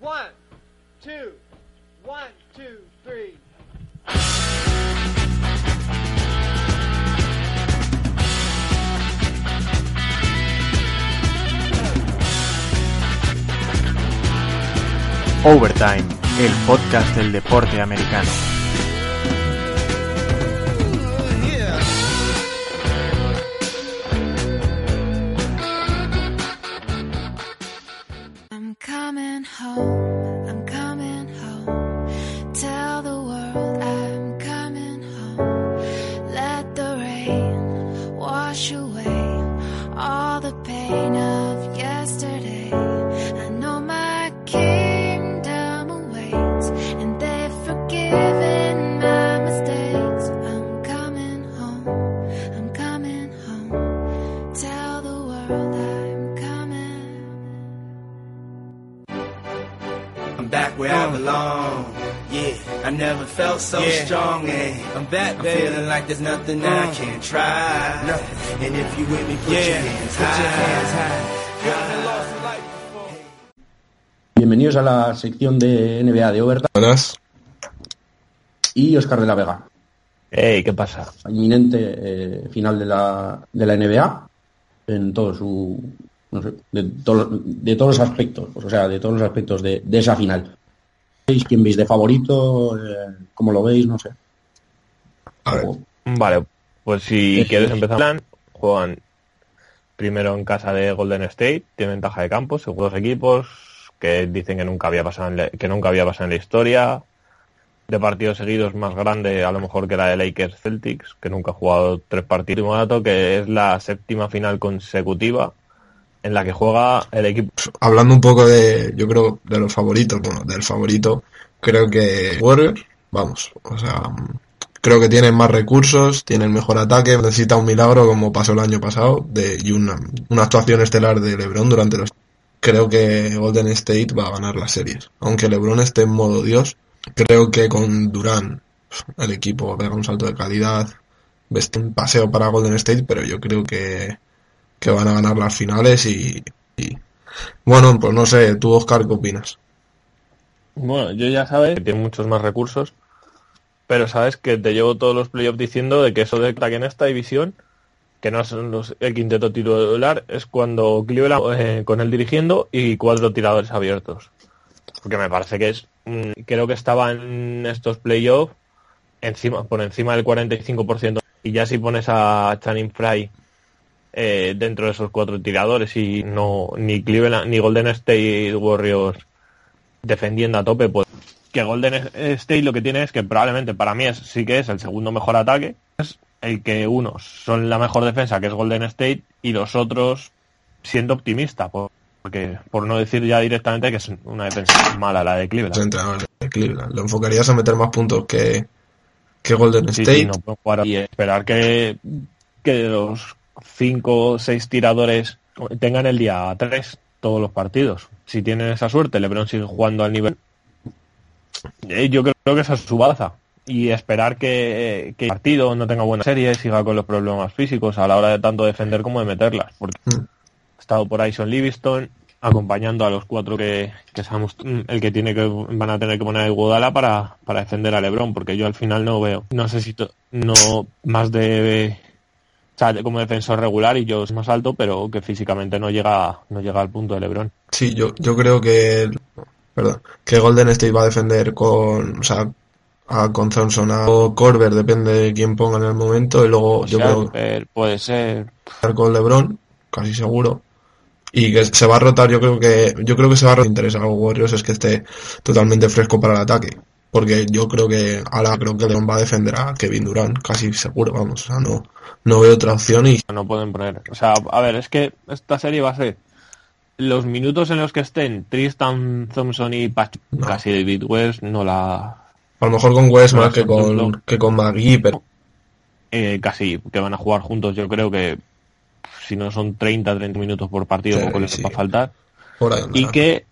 One, two, one, two, three. Overtime, el podcast del deporte americano. I never felt so strong. And I'm back, I'm feeling like there's nothing that I can't try. And if you with me, put your hands high. Bienvenidos a la sección de NBA de Overtime Buenas. y Oscar de la Vega. Hey, ¿qué pasa? Inminente eh, final de la, de la NBA en todo su. No sé, de, todo- de todos los aspectos, pues, o sea, de todos los aspectos de, de esa final. ¿Veis quién veis de favorito? Eh, ¿Cómo lo veis? No sé. A ver, Vale, pues si quieres empezar, plan, juegan primero en casa de Golden State, tienen ventaja de campo, según dos equipos que dicen que nunca había pasado en la, que nunca había pasado en la historia, de partidos seguidos más grande a lo mejor que la de Lakers Celtics, que nunca ha jugado tres partidos. Último dato que es la séptima final consecutiva en la que juega el equipo hablando un poco de, yo creo, de los favoritos, bueno, del favorito, creo que Warriors, vamos, o sea, creo que tienen más recursos, tienen mejor ataque, necesita un milagro como pasó el año pasado, de, y una, una actuación estelar de LeBron durante los... Creo que Golden State va a ganar las series. Aunque LeBron esté en modo Dios, creo que con Durant el equipo pega un salto de calidad, un paseo para Golden State, pero yo creo que, que van a ganar las finales y, bueno, pues no sé, tú Oscar, ¿qué opinas? Bueno, yo ya sabes que tiene muchos más recursos, pero sabes que te llevo todos los playoffs diciendo de que eso de que en esta división, que no son los, el quinteto titular, es cuando Cleveland eh, con él dirigiendo y cuatro tiradores abiertos. Porque me parece que es, mm, creo que estaba en estos playoffs encima, por encima del 45%. Y ya si pones a Channing Fry eh, dentro de esos cuatro tiradores y no ni Cleveland ni Golden State Warriors defendiendo a tope, pues que Golden State lo que tiene es que probablemente para mí es, sí que es el segundo mejor ataque, es el que unos son la mejor defensa, que es Golden State, y los otros siendo optimista, por- porque por no decir ya directamente que es una defensa mala la de Los Cleveland. entrenadores de Cleveland. ¿Lo enfocarías a meter más puntos que, que Golden Sí, State? sí, no y esperar que, que los cinco o seis tiradores tengan el día tres todos los partidos. Si tienen esa suerte, LeBron sigue jugando al nivel. Eh, Yo creo que esa es su baza. Y esperar que, que el partido no tenga buena serie, siga con los problemas físicos a la hora de tanto defender como de meterlas. Porque Mm. ha estado por ahí Son Livingston acompañando a los cuatro que, que sabemos el que tiene que van a tener que poner el Guadala para, para defender a LeBron, porque yo al final no veo, no sé si to- no más de sea, como defensor regular y yo es más alto, pero que físicamente no llega no llega al punto de LeBron. Sí, yo, yo creo que, perdón, que Golden State va a defender con, o sea, a, con Thompson a o Corber, depende de quién ponga en el momento, y luego yo creo Sharper, puede ser que con LeBron, casi seguro. Y que se va a rotar, yo creo que, yo creo que se va a rotar. interesa a los Warriors es que esté totalmente fresco para el ataque. Porque yo creo que, ahora creo que LeBron va a defender a Kevin Durant, casi seguro, vamos, o sea, no, no veo otra opción y no pueden poner. O sea, a ver, es que esta serie va a ser los minutos en los que estén Tristan Thompson y Pach No. casi David West no la A lo mejor con West No, más que con, que con McGee, pero eh, casi que van a jugar juntos. Yo creo que si no son 30, 30 minutos por partido, Sí, poco les sí. va a faltar. por ahí Y que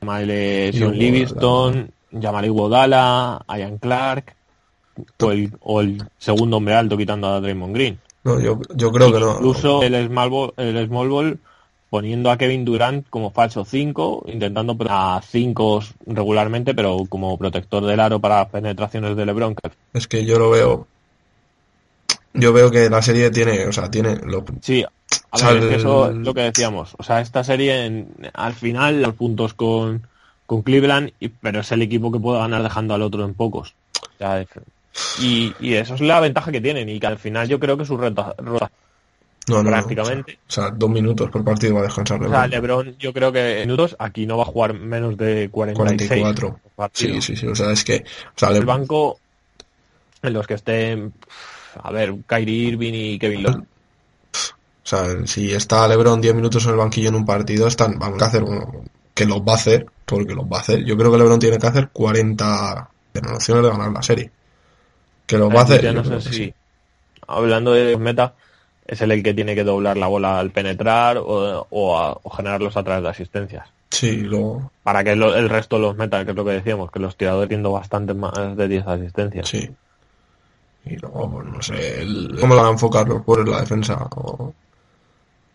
Iguodala. Livingston, Jamari Wodala, Ian Clark o el, o el segundo hombre alto quitando a Draymond Green. No, yo, yo creo que no. Incluso el small ball, el small ball poniendo a Kevin Durant como falso 5, intentando a 5 regularmente, pero como protector del aro para las penetraciones de LeBron. Es que yo lo veo. Yo veo que la serie tiene, o sea, tiene lo- Sí, a ver, es que eso es lo que decíamos. O sea, esta serie en- al final los puntos con, con Cleveland, y- pero es el equipo que puede ganar dejando al otro en pocos. O sea, es- y, y eso es la ventaja que tienen y que al final yo creo que su rota, rota- no, no, no, prácticamente. O sea, dos minutos por partido va a descansar O sea, LeBron. LeBron yo creo que minutos aquí no va a jugar menos de 46 44. por partido. Sí, sí, sí. O sea, es que. O sea, El Le- banco en los que estén a ver, Kyrie Irving y Kevin Love. O sea, si está LeBron 10 minutos en el banquillo en un partido, están, vamos a hacer uno, que los va a hacer, porque los va a hacer. Yo creo que LeBron tiene que hacer 40 opciones de ganar la serie. Que los va a hacer. No sé si, sí. hablando de meta, es el que tiene que doblar la bola al penetrar o, o, a- o generarlos a través de asistencias. Sí, luego, Para que lo- el resto los meta, que es lo que decíamos, que los tiradores tiendo bastante más de 10 asistencias. sí. Y luego, pues no sé, el- cómo lo van a enfocar los por la defensa. O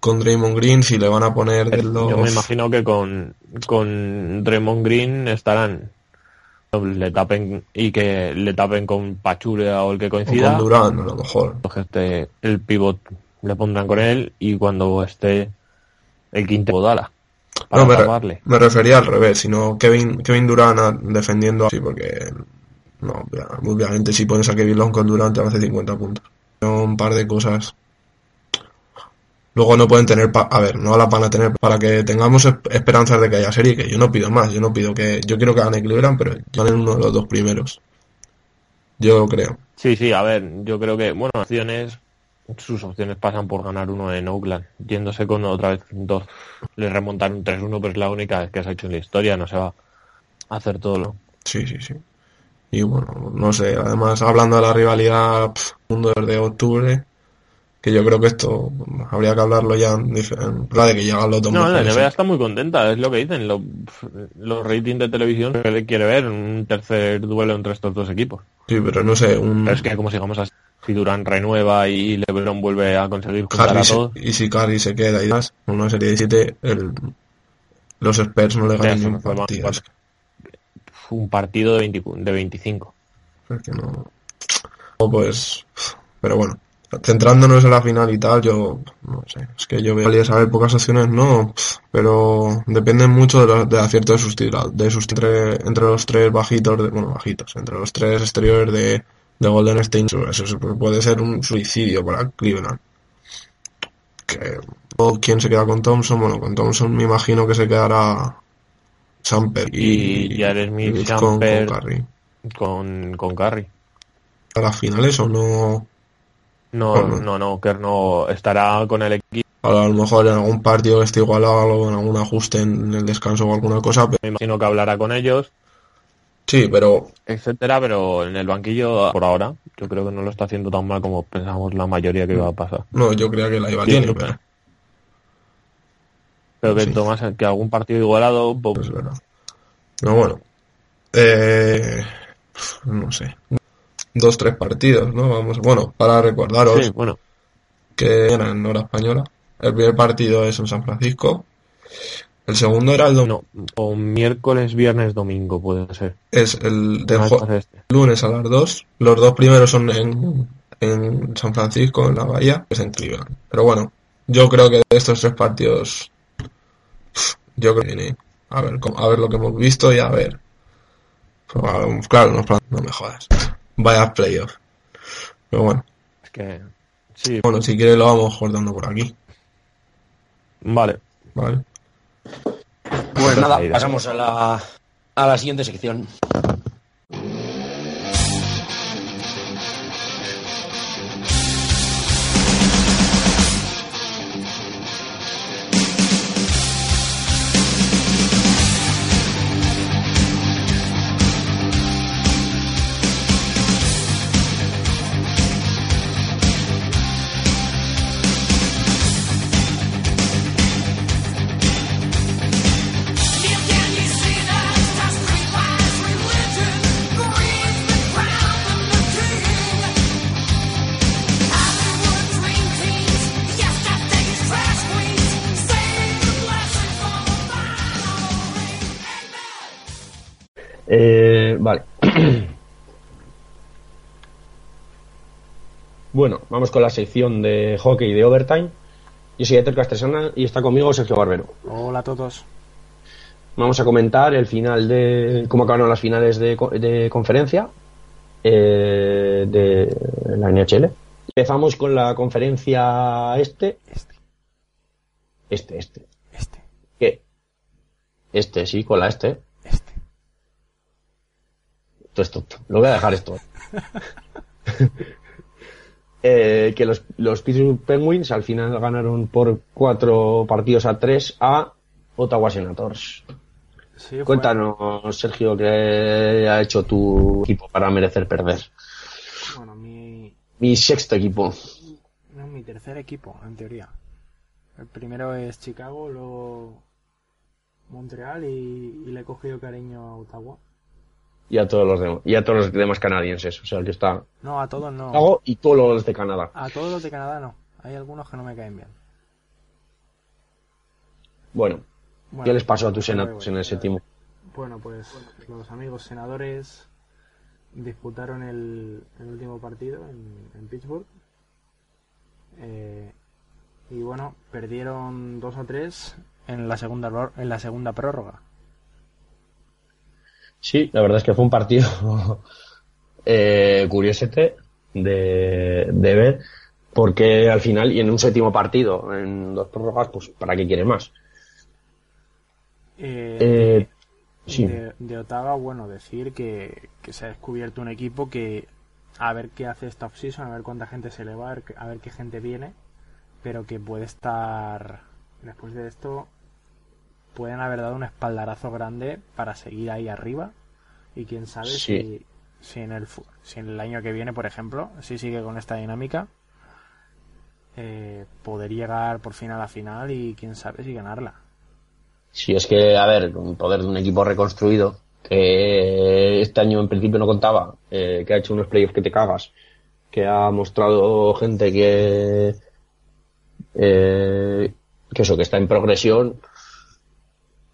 con Draymond Green, si le van a poner de los. Yo me imagino que con, con Draymond Green estarán le tapen y que le tapen con Pachura o el que o coincida con Durant, a lo mejor. que esté el pivot le pondrán con él y cuando esté el quinto Dala para No, me, re- taparle. me refería al revés, sino Kevin, Kevin Durant a- defendiendo así, porque no, obvia- obviamente si pones a Kevin Long con Durant te hace 50 puntos. Son Un par de cosas. Luego no pueden tener, pa- a ver, no la van a tener para que tengamos esp- esperanzas de que haya serie, que yo no pido más, yo no pido que, yo quiero que gane Cleveland, pero ganen uno de los dos primeros. Yo creo. Sí, sí, a ver, yo creo que, bueno, opciones, sus opciones pasan por ganar uno en Oakland, yéndose con otra vez dos. Le remontar un 3-1, pero es la única vez que se ha hecho en la historia, no se va a hacer todo lo. Sí, sí, sí. Y bueno, no sé, además hablando de la rivalidad, pf, mundo desde octubre, que yo creo que esto habría que hablarlo ya en, plan de que llegan los dos No, la. NBA está muy contenta, es lo que dicen. lo- los ratings de televisión que le quiere ver un tercer duelo entre estos dos equipos. Sí, pero no sé, un Pero es que como sigamos así, si Durán renueva y LeBron vuelve a conseguir Curry a todos, y si Curry se queda y más, una serie de 7, el, los Spurs no le ganan ni un partido. Un partido de, 20 de 25. que- es que no. O pues, pero bueno, centrándonos en la final y tal, yo no sé, es que yo veo a saber pocas opciones, no, pero dependen mucho de los, del acierto de sus de sus entre, entre los tres bajitos, de, bueno, bajitos, entre los tres exteriores de, de Golden State, eso, puede ser un suicidio para Cleveland. Que, o quién se queda con Thompson, bueno, con Thompson me imagino que se quedará Samper Y Jared Smith, con, con Curry. Con, con Curry. ¿A las finales o no? No, no, no, Kerr no estará con el equipo. A lo mejor en algún partido que esté igualado o en algún ajuste en el descanso o alguna cosa. pero- Me imagino que hablará con ellos, sí, pero etcétera, pero en el banquillo por ahora yo creo que no lo está haciendo tan mal como pensamos la mayoría que iba a pasar. no, yo creía que la iba a tener, pero Pero que Sí. tomas que algún partido igualado, pues. Pero bueno, eh, no sé, dos, tres partidos, ¿no? Vamos, bueno, para recordaros sí, bueno, que era en hora española. El primer partido es en San Francisco. El segundo era el dom- no, o miércoles, viernes, domingo puede ser. es el de entonces este. lunes a las 2. Los dos primeros son en, en San Francisco, en la Bahía, es en Cleveland. Pero bueno, yo creo que de estos tres partidos, yo creo que viene a ver, a ver lo que hemos visto y a ver. Pues, Claro, no, no me jodas. Vaya playoff. Pero bueno, Es que sí, bueno, si quieres lo vamos cortando por aquí, vale. ¿vale? Pues nada, pasamos a la, a la siguiente sección. bueno, vamos con la sección de hockey de overtime. Yo soy Eter Castresana y está conmigo Sergio Barbero. Hola a todos. Vamos a comentar el final de cómo acabaron las finales de, de conferencia eh, de la NHL. Empezamos con la conferencia este. Este, Este, este. este, ¿Qué? Este, sí, con la este. Esto es tonto. Lo voy a dejar esto. Eh, que los, los Pittsburgh Penguins al final ganaron por cuatro partidos a tres a Ottawa Senators. Sí, fue- Cuéntanos, Sergio, qué ha hecho tu equipo para merecer perder. Bueno, mi, Mi sexto equipo. no, mi tercer equipo, en teoría. El primero es Chicago, luego Montreal y, y le he cogido cariño a Ottawa. Y a todos los demás, y a todos los demás canadienses. O sea, el que está No, a todos no. Y todos los de Canadá. A todos los de Canadá no. Hay algunos que no me caen bien. Bueno, Bueno, ¿qué les pasó a tus voy, senatos voy. en el séptimo? Bueno, pues los amigos senadores disputaron el, el último partido en, en Pittsburgh. Eh, y bueno, perdieron 2 a 3 en la segunda en la segunda prórroga. Sí, la verdad es que fue un partido eh, curiosete de, de ver, porque al final, y en un séptimo partido, en dos prórrogas, pues ¿para qué quiere más? Eh, Eh, sí, de, de Ottawa, bueno, decir que, que se ha descubierto un equipo que a ver qué hace esta offseason, a ver cuánta gente se le va, a ver, a ver qué gente viene, pero que puede estar, después de esto, pueden haber dado un espaldarazo grande para seguir ahí arriba y quién sabe Sí. si, si, en el, si en el año que viene, por ejemplo, si sigue con esta dinámica, eh, poder llegar por fin a la final y quién sabe si ganarla. sí, es que, a ver, con poder de un equipo reconstruido, que este año en principio no contaba, eh, que ha hecho unos playoffs que te cagas, que ha mostrado gente que, eh, que eso, que está en progresión,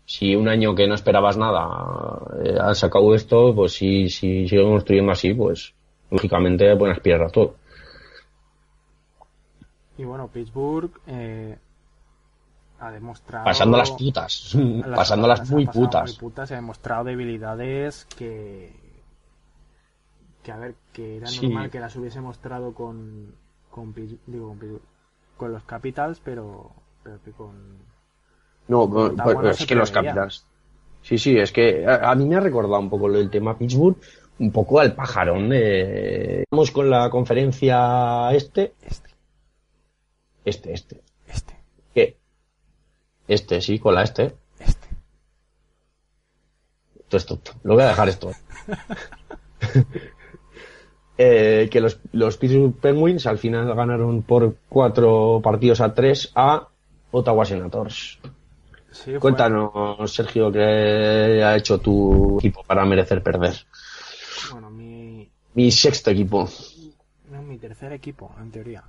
si un año que no esperabas nada eh, has sacado esto, pues si, si sigue construyendo así, pues lógicamente pueden aspirar a todo. Y bueno, Pittsburgh eh, ha demostrado. Pasando las putas, las- pasando las muy putas. muy putas ha demostrado debilidades que. que a ver, que era Sí. normal que las hubiese mostrado con. con, digo, con, Pittsburgh, con los Capitals, pero. pero que con. No, bueno, es que los. Capitals. Sí, sí, es que a, a mí me ha recordado un poco lo del tema Pittsburgh, un poco al pajarón de. Vamos con la conferencia este. Este, Este, este. este, ¿Qué? Este, sí, con la este. este. Esto es tonto. Lo voy a dejar esto. Eh, que los, los Pittsburgh Penguins al final ganaron por cuatro partidos a tres a Ottawa Senators. Sí, Cuéntanos, Sergio, qué ha hecho tu equipo para merecer perder. Bueno, mi. Mi sexto equipo. no, mi tercer equipo, en teoría.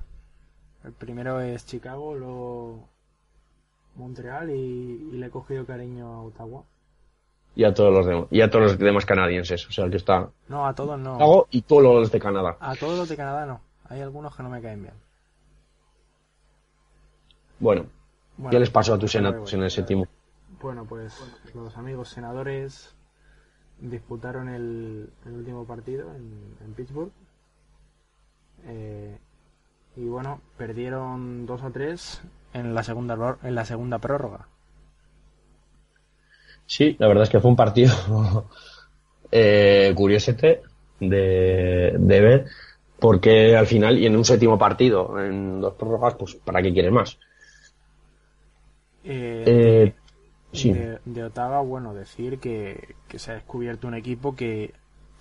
El primero es Chicago, luego. Montreal y, y le he cogido cariño a Ottawa. Y a todos los demás, y a todos los demás canadienses. O sea, el que está No, a todos no. Chicago y todos los de Canadá. A todos los de Canadá no. Hay algunos que no me caen bien. Bueno, Bueno, ¿qué les pasó a tus voy. en el séptimo? Bueno, pues los amigos senadores disputaron el, el último partido en, en Pittsburgh. Eh, y bueno, perdieron 2 a 3 en la segunda en la segunda prórroga. Sí, la verdad es que fue un partido eh, curiosete de, de ver, porque al final, y en un séptimo partido, en dos prórrogas, pues ¿para qué quiere más? Eh, Eh, sí, de, de Ottawa, bueno, decir que, que se ha descubierto un equipo que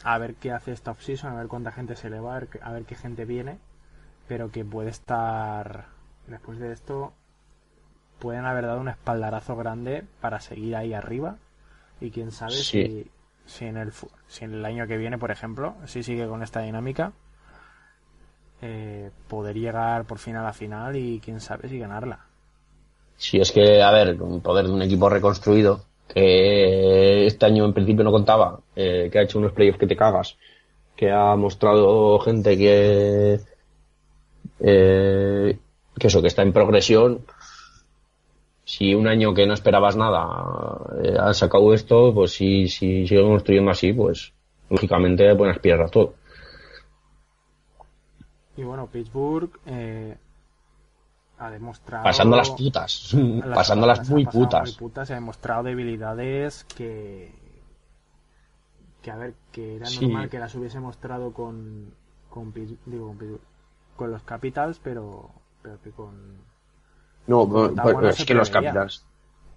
a ver qué hace esta offseason, a ver cuánta gente se le va, a ver, qué- gente viene, pero que puede estar, después de esto, pueden haber dado un espaldarazo grande para seguir ahí arriba y quién sabe Sí. si, si, en el, si en el año que viene, por ejemplo, si sigue con esta dinámica, eh, poder llegar por fin a la final y quién sabe si ganarla. Sí, es que, a ver, con poder de un equipo reconstruido, que este año en principio no contaba, eh, que ha hecho unos playoffs que te cagas, que ha mostrado gente que eh, que eso, que está en progresión. Si un año que no esperabas nada eh, ha sacado esto, pues si, si sigue construyendo así, pues lógicamente pueden aspirar a todo. Y bueno, Pittsburgh eh, ha demostrado. Pasando las putas. las- Pasando las se ha muy putas. muy putas, y ha demostrado debilidades que. que a ver, que era Sí. normal que las hubiese mostrado con. con, digo, con, con los Capitals, pero. pero que con. No, pues, pues es que los. Capitals.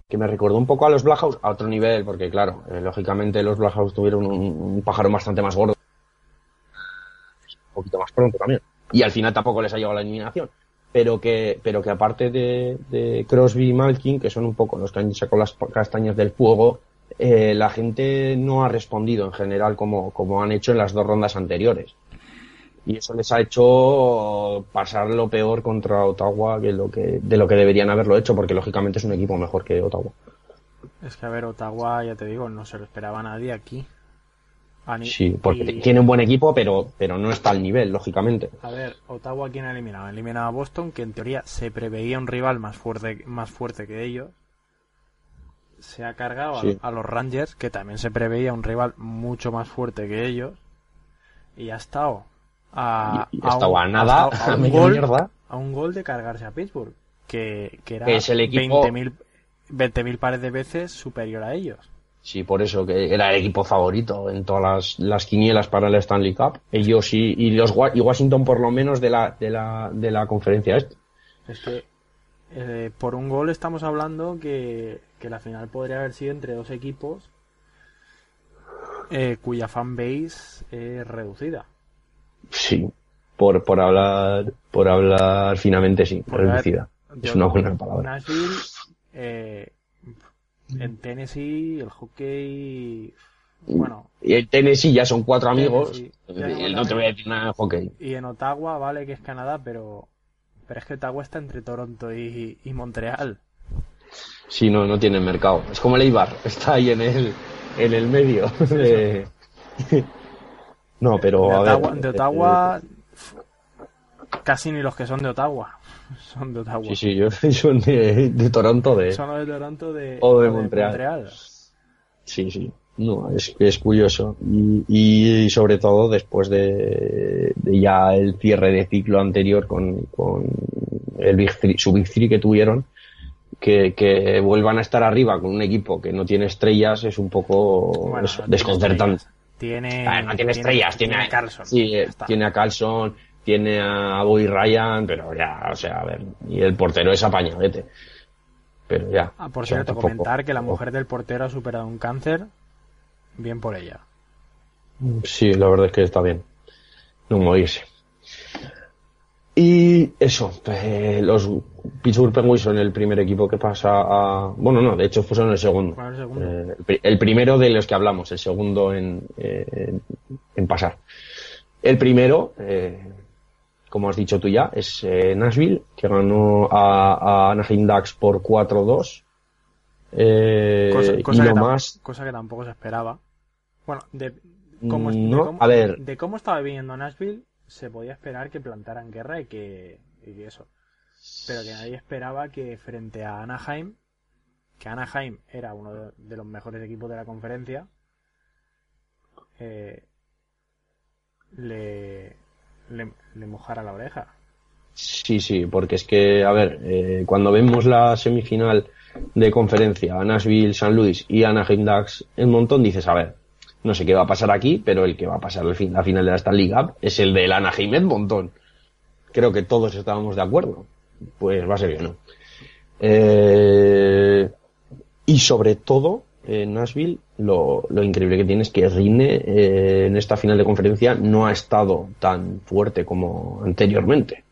Que me recordó un poco a los Blackhawks a otro nivel, porque claro, eh, lógicamente los Blackhawks tuvieron un, un pájaro bastante más gordo. Un poquito más pronto también. Y al final tampoco les ha llegado la eliminación. Pero que, pero que aparte de, de Crosby y Malkin, que son un poco los que han sacado las castañas del fuego, eh, la gente no ha respondido en general como, como han hecho en las dos rondas anteriores. Y eso les ha hecho pasar lo peor contra Ottawa que lo que, de lo que deberían haberlo hecho, porque lógicamente es un equipo mejor que Ottawa. Es que a ver, Ottawa, ya te digo, no se lo esperaba nadie aquí. Ni- Sí, porque y- tiene un buen equipo, pero, pero no está al nivel, lógicamente. A ver, Ottawa quién ha eliminado? Ha eliminado a Boston, que en teoría se preveía un rival más fuerte, más fuerte que ellos. Se ha cargado a- Sí. a, los Rangers, que también se preveía un rival mucho más fuerte que ellos. Y ha estado a, Y- y ha estado a un, nada, a un gol, a un gol de cargarse a Pittsburgh, que, que era Que es el equipo- 20.000 20.000 pares de veces superior a ellos. Sí, por eso que era el equipo favorito en todas las, las quinielas para el Stanley Cup. Ellos y, y los Wa- y Washington por lo menos de la, de la, de la conferencia este. Es que eh, por un gol estamos hablando que, que la final podría haber sido entre dos equipos eh, cuya fanbase es reducida. Sí, por, por hablar, por hablar finamente sí, ver, reducida. Es una buena palabra. Nashville, eh, en Tennessee, el hockey, bueno, Y el Tennessee ya son cuatro amigos. Tennessee. y no te voy a decir nada de hockey. y en Ottawa, vale que es Canadá, pero, pero es que Ottawa está entre Toronto y, y Montreal. Sí, no, no tiene mercado. Es como el Eibar, está ahí en el, en el medio. de- No, pero de a Ottawa, ver. de Ottawa, casi ni los que son de Ottawa son de Ottawa. Sí, sí, yo son de, de Toronto, de. Son de Toronto de, O de o Montreal. Sí, sí. No, es, es curioso. Y, y sobre todo después de, de ya el cierre de ciclo anterior con, con el Big Three- su Big Three que tuvieron, que, que vuelvan a estar arriba con un equipo que no tiene estrellas es un poco Bueno, eso, no tiene desconcertante. estrellas. Tiene, no tiene estrellas, tiene, a Carlson. Sí, tiene a Carlson, tiene a Boy Ryan, pero ya, o sea, a ver, y el portero es apañadete. Pero ya. Ah, por cierto, tampoco- comentar que la mujer del portero ha superado un cáncer. Bien por ella. Sí, la verdad es que está bien. No morirse. Y eso, eh, los Pittsburgh Penguins son el primer equipo que pasa a... Bueno, no, de hecho son el segundo. El segundo. Eh, el pri- el primero de los que hablamos, el segundo en, eh, en, en pasar. El primero, eh, como has dicho tú ya, es eh, Nashville, que ganó a, a Anaheim Ducks por 4-2. Eh, cosa, y que más. cosa que tampoco se esperaba. Bueno, de cómo, de cómo- a ver. de cómo estaba viviendo Nashville, se podía esperar que plantaran guerra y que, y que eso. Pero que nadie esperaba que frente a Anaheim, que Anaheim era uno de, de los mejores equipos de la conferencia, eh, le, le, le mojara la oreja. Sí, sí, porque es que, a ver, eh, cuando vemos la semifinal de conferencia, a Nashville, San Luis y Anaheim Ducks en montón, dices, a ver, no sé qué va a pasar aquí, pero el que va a pasar fin, la final de Stanley Cup es el del Anaheim Edmonton. Creo que todos estábamos de acuerdo. Pues va a ser que no. Eh, y sobre todo, en Nashville, lo, lo increíble que tiene es que Rine eh, en esta final de conferencia no ha estado tan fuerte como anteriormente.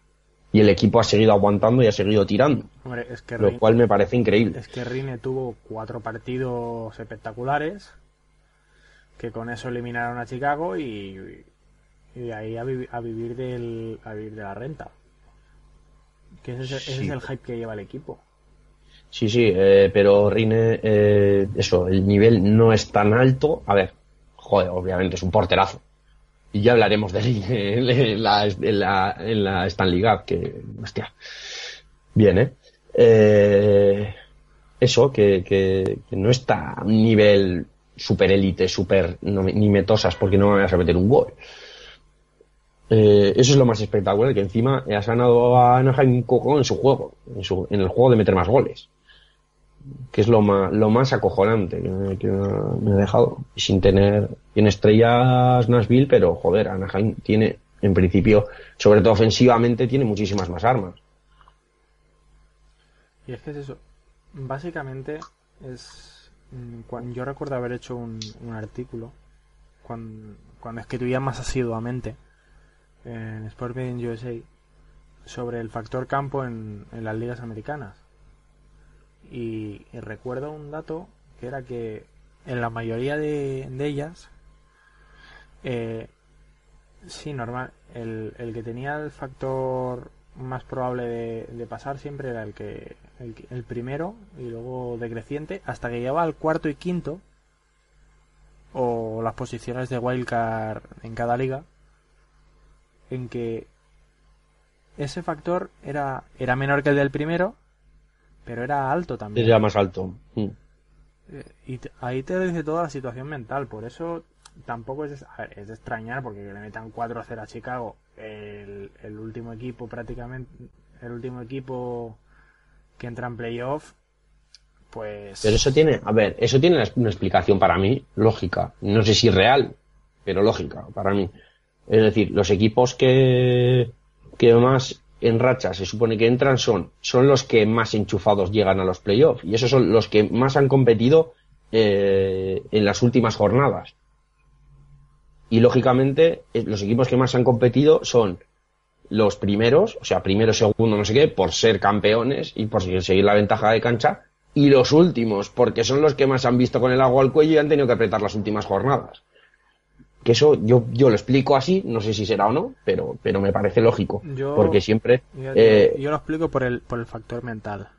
Y el equipo ha seguido aguantando y ha seguido tirando. Hombre, es que Lo cual me parece increíble. Es que Rine tuvo cuatro partidos espectaculares, que con eso eliminaron a Chicago y, y de ahí a, vivi- a vivir del, a vivir de la renta. Que ese, es- ese Sí. es el hype que lleva el equipo. Sí, sí, eh, pero Rine, eh, eso, el nivel no es tan alto. A ver, joder, obviamente es un porterazo. Y ya hablaremos de Rine en la, en la, en la Stanley que, hostia, bien, ¿eh? Eh, eso, que, que, que no está nivel super élite, super, no ni metosas, porque no me vas a meter un gol. Eh, eso es lo más espectacular, que encima has ganado a Anaheim en su juego, en, su- en el juego de meter más goles. Que es lo más, lo más acojonante que, me- que me ha dejado. Sin tener, tiene estrellas Nashville, pero joder, Anaheim tiene, en principio, sobre todo ofensivamente, tiene muchísimas más armas. Y es que es eso. Básicamente es. mm, cuan- yo recuerdo haber hecho un, un artículo cuando, cuando escribía más asiduamente en Sport Betting USA sobre el factor campo en, en las ligas americanas. Y, recuerdo un dato que era que en la mayoría de, ellas, eh, sí, normal, el, el que tenía el factor más probable de, de pasar siempre era el que el, que- el primero y luego decreciente hasta que llegaba al cuarto y quinto o las posiciones de wildcard en cada liga en que ese factor era era menor que el del primero pero era alto también Es ya más alto. Mm. eh, Y ahí te dice toda la situación mental. Por eso tampoco es de, a ver, es de extrañar porque que le metan 4-0 a Chicago, el, el último equipo prácticamente, el último equipo que entra en playoff, pues... Pero eso tiene, a ver, eso tiene una explicación para mí, lógica. No sé si real, pero lógica para mí. Es decir, los equipos que, que más en racha se supone que entran son, son los que más enchufados llegan a los playoffs. Y esos son los que más han competido eh, en las últimas jornadas. Y lógicamente, eh, los equipos que más han competido son los primeros, o sea, primero, segundo, no sé qué, por ser campeones y por seguir la ventaja de cancha, y los últimos, porque son los que más han visto con el agua al cuello y han tenido que apretar las últimas jornadas. Que eso yo, yo lo explico así, no sé si será o no, pero, pero me parece lógico. Yo- porque siempre. Yo, eh, yo lo explico por el, por el factor mental.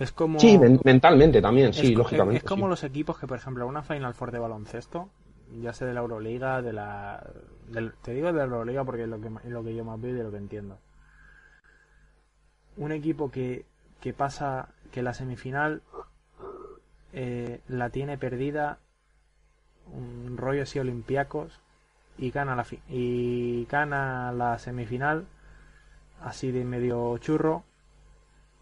Es como... sí, men- mentalmente también, es, sí, co- lógicamente. Es como sí. los equipos que, por ejemplo, una Final Four de baloncesto, ya sea de la Euroliga, de la... del- te digo de la Euroliga porque es lo que, es lo que yo más veo y de lo que entiendo. Un equipo que, que pasa, que la semifinal eh, la tiene perdida, un rollo así olimpiacos, y gana la, y gana la semifinal, así de medio churro,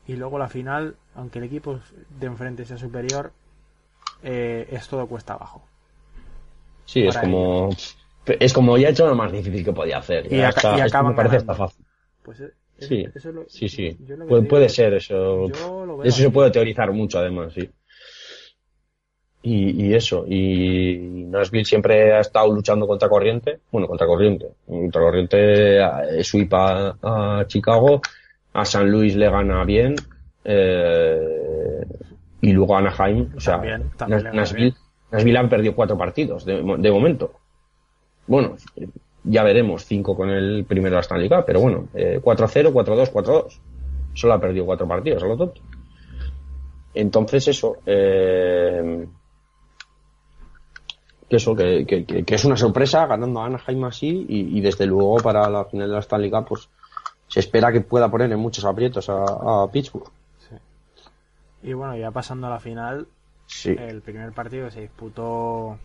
y luego la final, aunque el equipo de enfrente sea superior, eh, es todo cuesta abajo. Sí, es como. Es como ya he hecho lo más difícil que podía hacer. Y Ya aca- está, y esto acaban me parece hasta fácil. Pues es- Sí, eso es lo- sí, sí. Puede, ser eso. Eso se puede teorizar mucho, además, sí. Y, y eso, y Nashville siempre ha estado luchando contra corriente, bueno, contra corriente, contra corriente eh, sweep a, Chicago, a San Luis le gana bien, eh, y luego a Anaheim, o sea, También, también Nashville. Nashville han perdido cuatro partidos de, de momento. Bueno, ya veremos, cinco con el primero de la Stanley Cup, pero bueno, eh, 4-0, 4-2, 4-2. Solo ha perdido cuatro partidos, a lo tonto. Entonces eso, eh, que eso, que, que- que- que es una sorpresa ganando a Anaheim así y, y desde luego para la final de la Stanley Cup pues se espera que pueda poner en muchos aprietos a, a Pittsburgh. Y bueno, ya pasando a la final, Sí, el primer partido se disputó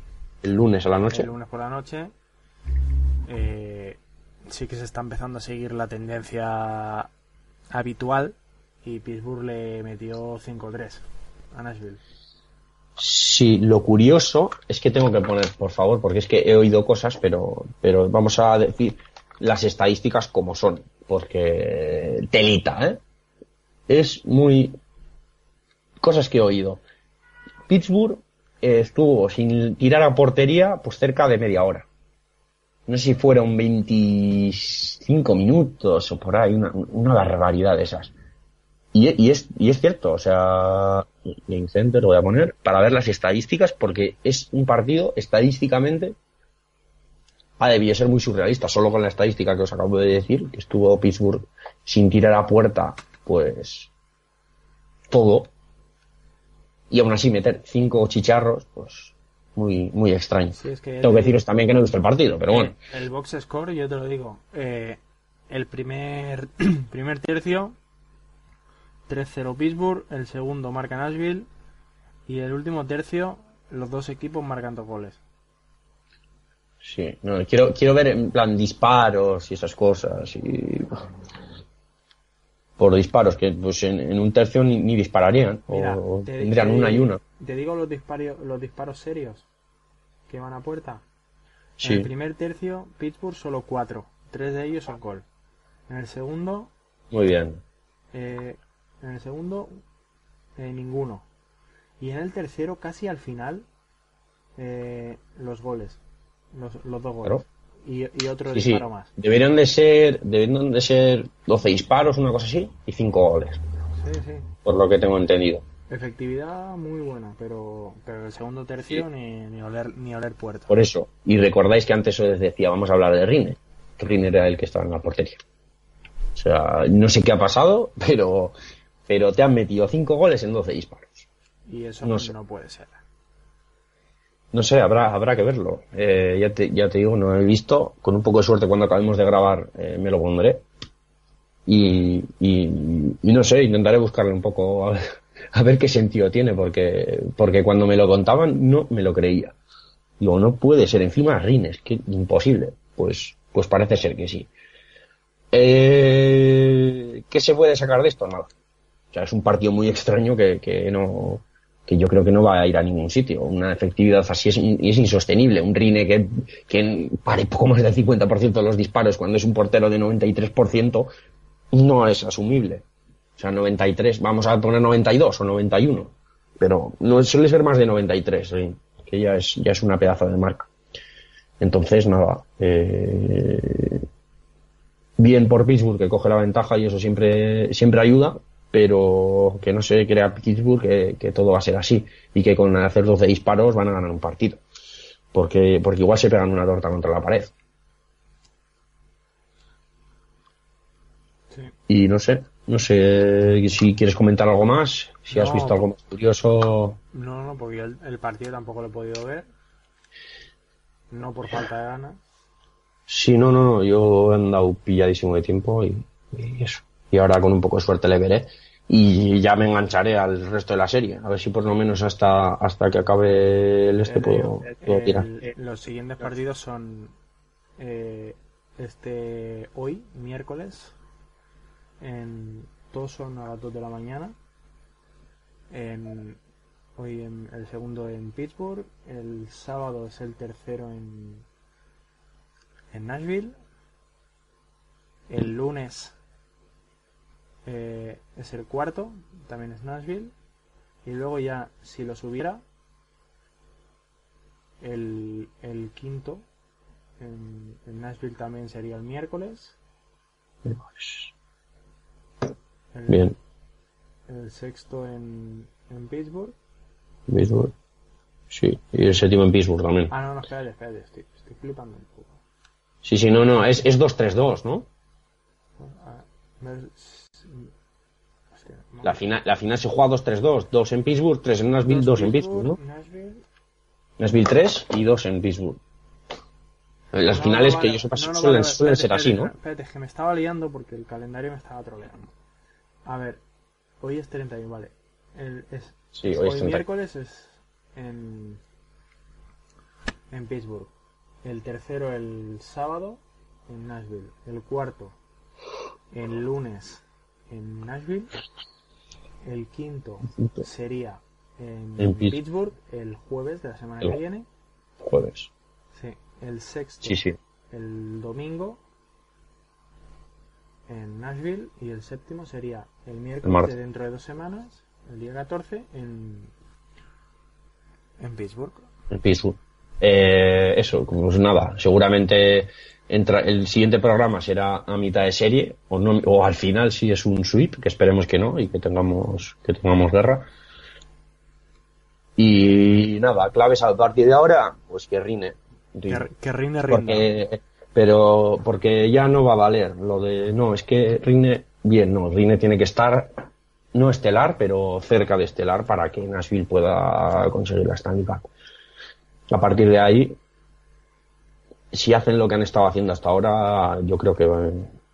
el lunes a la noche. el lunes por la noche. Eh, sí que se está empezando a seguir la tendencia habitual y Pittsburgh le metió 5-3 a Nashville. Sí, lo curioso es que tengo que poner, por favor, porque es que he oído cosas, pero, pero vamos a decir las estadísticas como son, porque telita, ¿eh? Es muy... Cosas que he oído. Pittsburgh eh, estuvo sin tirar a portería pues cerca de media hora. No sé si fueron 25 minutos o por ahí, una, barbaridad de esas. Y, y es, y es cierto, o sea, Game Center lo voy a poner para ver las estadísticas porque es un partido estadísticamente ha debido ser muy surrealista, solo con la estadística que os acabo de decir, que estuvo Pittsburgh sin tirar a puerta, pues todo y aún así meter cinco chicharros, pues muy, muy extraño. Sí, es que Tengo que deciros también que no he visto el partido, pero bueno. El, el box score, yo te lo digo. eh, el primer, primer tercio, 3-0 Pittsburgh. El segundo marca Nashville. Y el último tercio, los dos equipos marcan dos goles. Sí, no, quiero, quiero ver en plan disparos y esas cosas. Y... Por disparos, que pues en, en un tercio ni, ni dispararían. Mira, o te- tendrían te- una y una. Te digo los disparos, los disparos serios que van a puerta. Sí. En el primer tercio, Pittsburgh solo cuatro. Tres de ellos son gol. En el segundo, Muy bien. eh, en el segundo, eh, ninguno. Y en el tercero, casi al final, eh, los goles. Los, los dos goles. Claro. Y, y otro Sí, sí. disparo más. Deberían de ser, deberían de ser 12 disparos, una cosa así, y 5 goles, Sí, sí. por lo que tengo entendido. Efectividad muy buena, pero, pero el segundo tercio ni, ni oler ni oler puerta. Por eso. Y recordáis que antes os decía, vamos a hablar de Rine. Que Rine era el que estaba en la portería. O sea, no sé qué ha pasado, pero, pero te han metido 5 goles en 12 disparos. Y eso no no, sé. puede ser. No sé, habrá, habrá que verlo. Eh, ya, te, ya te digo, no he visto. Con un poco de suerte, cuando acabemos de grabar, eh, me lo pondré. Y, y, y no sé, intentaré buscarle un poco a ver, a ver qué sentido tiene, porque, porque cuando me lo contaban no me lo creía. Digo, no puede ser, encima Rines, que imposible. Pues, pues parece ser que sí. Eh, ¿Qué se puede sacar de esto? Nada. Es un partido muy extraño que, que no, que yo creo que no va a ir a ningún sitio. Una efectividad así es, es insostenible. Un Rine que, que pare poco más del 50% de los disparos cuando es un portero de 93% no es asumible. O sea, 93, vamos a poner 92 o 91. Pero no suele ser más de 93, Rin, que ya es, ya es una pedazo de marca. Entonces, nada. eh, bien por Pittsburgh que coge la ventaja y eso siempre, siempre ayuda, pero que no se crea Pittsburgh que, que todo va a ser así y que con hacer 12 disparos van a ganar un partido. Porque, porque igual se pegan una torta contra la pared. Sí. Y no sé, no sé si quieres comentar algo más, si has visto algo más curioso. No, no, porque el, el partido tampoco lo he podido ver. No por falta de ganas. Sí, no, no, no, yo he andado pilladísimo de tiempo y, y eso. Y ahora con un poco de suerte le veré. Y ya me engancharé al resto de la serie. A ver si por lo menos hasta, hasta que acabe el este puedo, El- puedo el- tirar. los siguientes partidos son eh, este hoy, miércoles. En, todos son a las 2 de la mañana. En, hoy en- el segundo en Pittsburgh. El sábado es el tercero en, en Nashville. El lunes eh, es el cuarto, también es Nashville. Y luego ya, si los hubiera, el, el quinto en, en Nashville también sería el miércoles. El, Bien, el sexto en, en Pittsburgh. Pittsburgh. Sí, y el séptimo en Pittsburgh también. Ah, no, no, espérate, espérate, estoy, estoy flipando un poco. Sí, sí, no, no, es, es 2-3-2, ¿no? Ah, es-. La final, la final se juega 2-3-2, 2 en Pittsburgh, 3 en Nashville, 2 en Pittsburgh, ¿no? Nashville. Nashville 3 y 2 en Pittsburgh. Las No, finales no, que vale. yo sepa No, suelen, vale, suelen espérate, ser así, ¿no? espérate, es que me estaba liando porque el calendario me estaba troleando. A ver, hoy es 31, vale. El, es, Sí, hoy es 30. miércoles es en, en Pittsburgh. El tercero el sábado en Nashville. El cuarto el lunes en Nashville. El quinto sería en, En Pittsburgh. Pittsburgh el jueves de la semana El- que viene. Jueves. Sí, el sexto Sí, sí. el domingo en Nashville y el séptimo sería el miércoles de dentro de dos semanas, el día 14 en, en Pittsburgh. En Pittsburgh. Eh, eso, pues nada, seguramente entra, el siguiente programa será a mitad de serie o, no, o al final si es un sweep, que esperemos que no y que tengamos, que tengamos guerra. Y nada, claves a partir de ahora, pues que rine. Rine. Que, rinda. Porque, pero porque ya no va a valer lo de no, es que Rine, bien, no, Rine tiene que estar no estelar, pero cerca de estelar para que Nashville pueda conseguir la Stanley Cup. A partir de ahí, si hacen lo que han estado haciendo hasta ahora, yo creo que,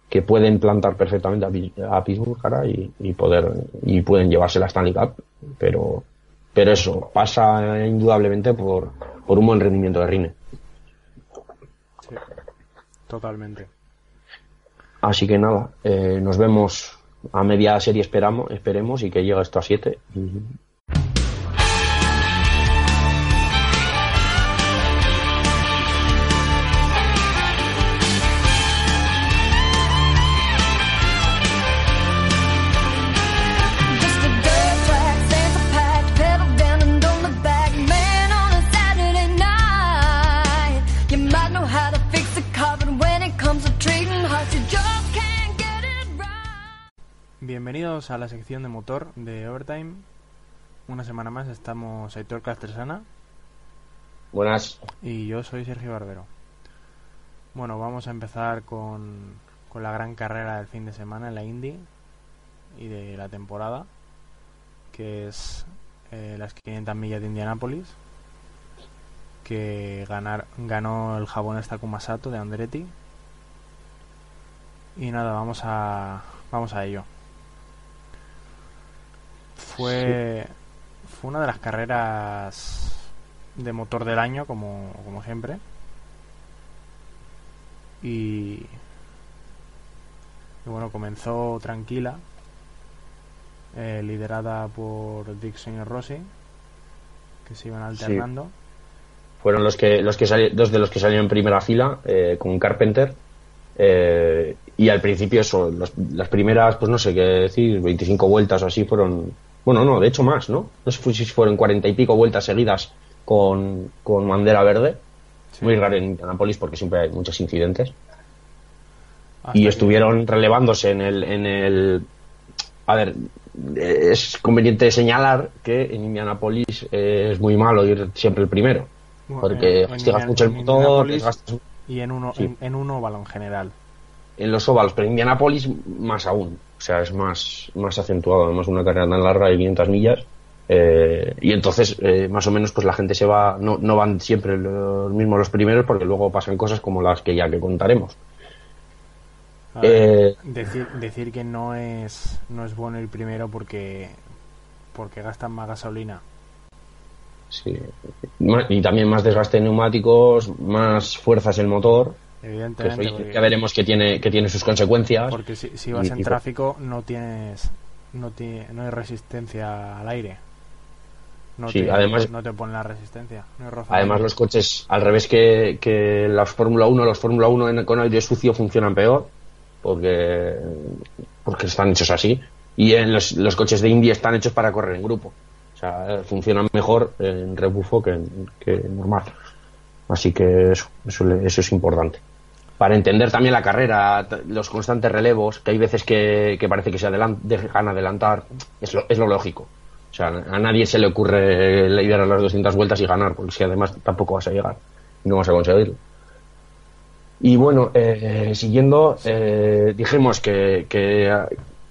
que pueden plantar perfectamente a, a Pittsburgh cara, y, y poder y pueden llevarse la Stanley Cup, pero pero eso pasa indudablemente por, por un buen rendimiento de Rine. Sí, totalmente. Así que nada, eh, nos vemos a media serie esperamos, esperemos y que llegue esto a 7. Just Bienvenidos a la sección de motor de Overtime. Una semana más estamos Aitor Castresana Buenas. y yo soy Sergio Barbero. Bueno, vamos a empezar con, con la gran carrera del fin de semana en la Indy y de la temporada, que es eh, las 500 millas de Indianápolis, que ganar, ganó el japonés Takuma Sato de Andretti. Y nada, vamos a, vamos a ello. Fue, fue una de las carreras de motor del año, como, como siempre. Y, y bueno, comenzó tranquila, eh, liderada por Dixon y Rossi, que se iban alternando. Fueron los que, los que sali- dos de los que salieron en primera fila eh, con Carpenter. eh, y al principio eso, los- las primeras, pues no sé qué decir, 25 vueltas o así fueron... Bueno, no, de hecho más, ¿no? No sé si fueron 40 y pico vueltas seguidas con, con bandera verde. Sí. Muy raro en Indianapolis porque siempre hay muchos incidentes. Hasta y estuvieron relevándose en el, en el a ver es conveniente señalar que en Indianapolis eh, es muy malo ir siempre el primero Bueno, porque en- mucho el motor y en uno, Sí. en, en un óvalo en general. En los óvalos pero en Indianapolis más aún o sea es más más acentuado además una carrera tan larga de 500 millas eh, y entonces eh, más o menos pues la gente se va no, no van siempre los mismos los primeros porque luego pasan cosas como las que ya que contaremos ver, Eh, decir, decir que no es no es bueno el primero porque porque gastan más gasolina. Sí. Y también más desgaste de neumáticos, más fuerzas el motor. Evidentemente, ya- veremos que tiene, que tiene sus consecuencias. porque si, si vas en y- tráfico no tienes no tiene, no hay resistencia al aire. No Sí, te, además- no te ponen la resistencia. no. Además, los coches, al revés que, que los Fórmula 1, los Fórmula 1 en- con aire sucio funcionan peor. Porque, porque están hechos así. Y en los, los coches de Indy están hechos para correr en grupo. O sea, funcionan mejor en rebufo que, en- que normal. Así que eso, eso, eso es importante. Para entender también la carrera, los constantes relevos, que hay veces que, que parece que se dejan adelantar, es lo, es lo lógico. O sea, a nadie se le ocurre liderar las 200 vueltas y ganar, porque si además tampoco vas a llegar no vas a conseguirlo. Y bueno, eh, siguiendo, eh, dijimos que,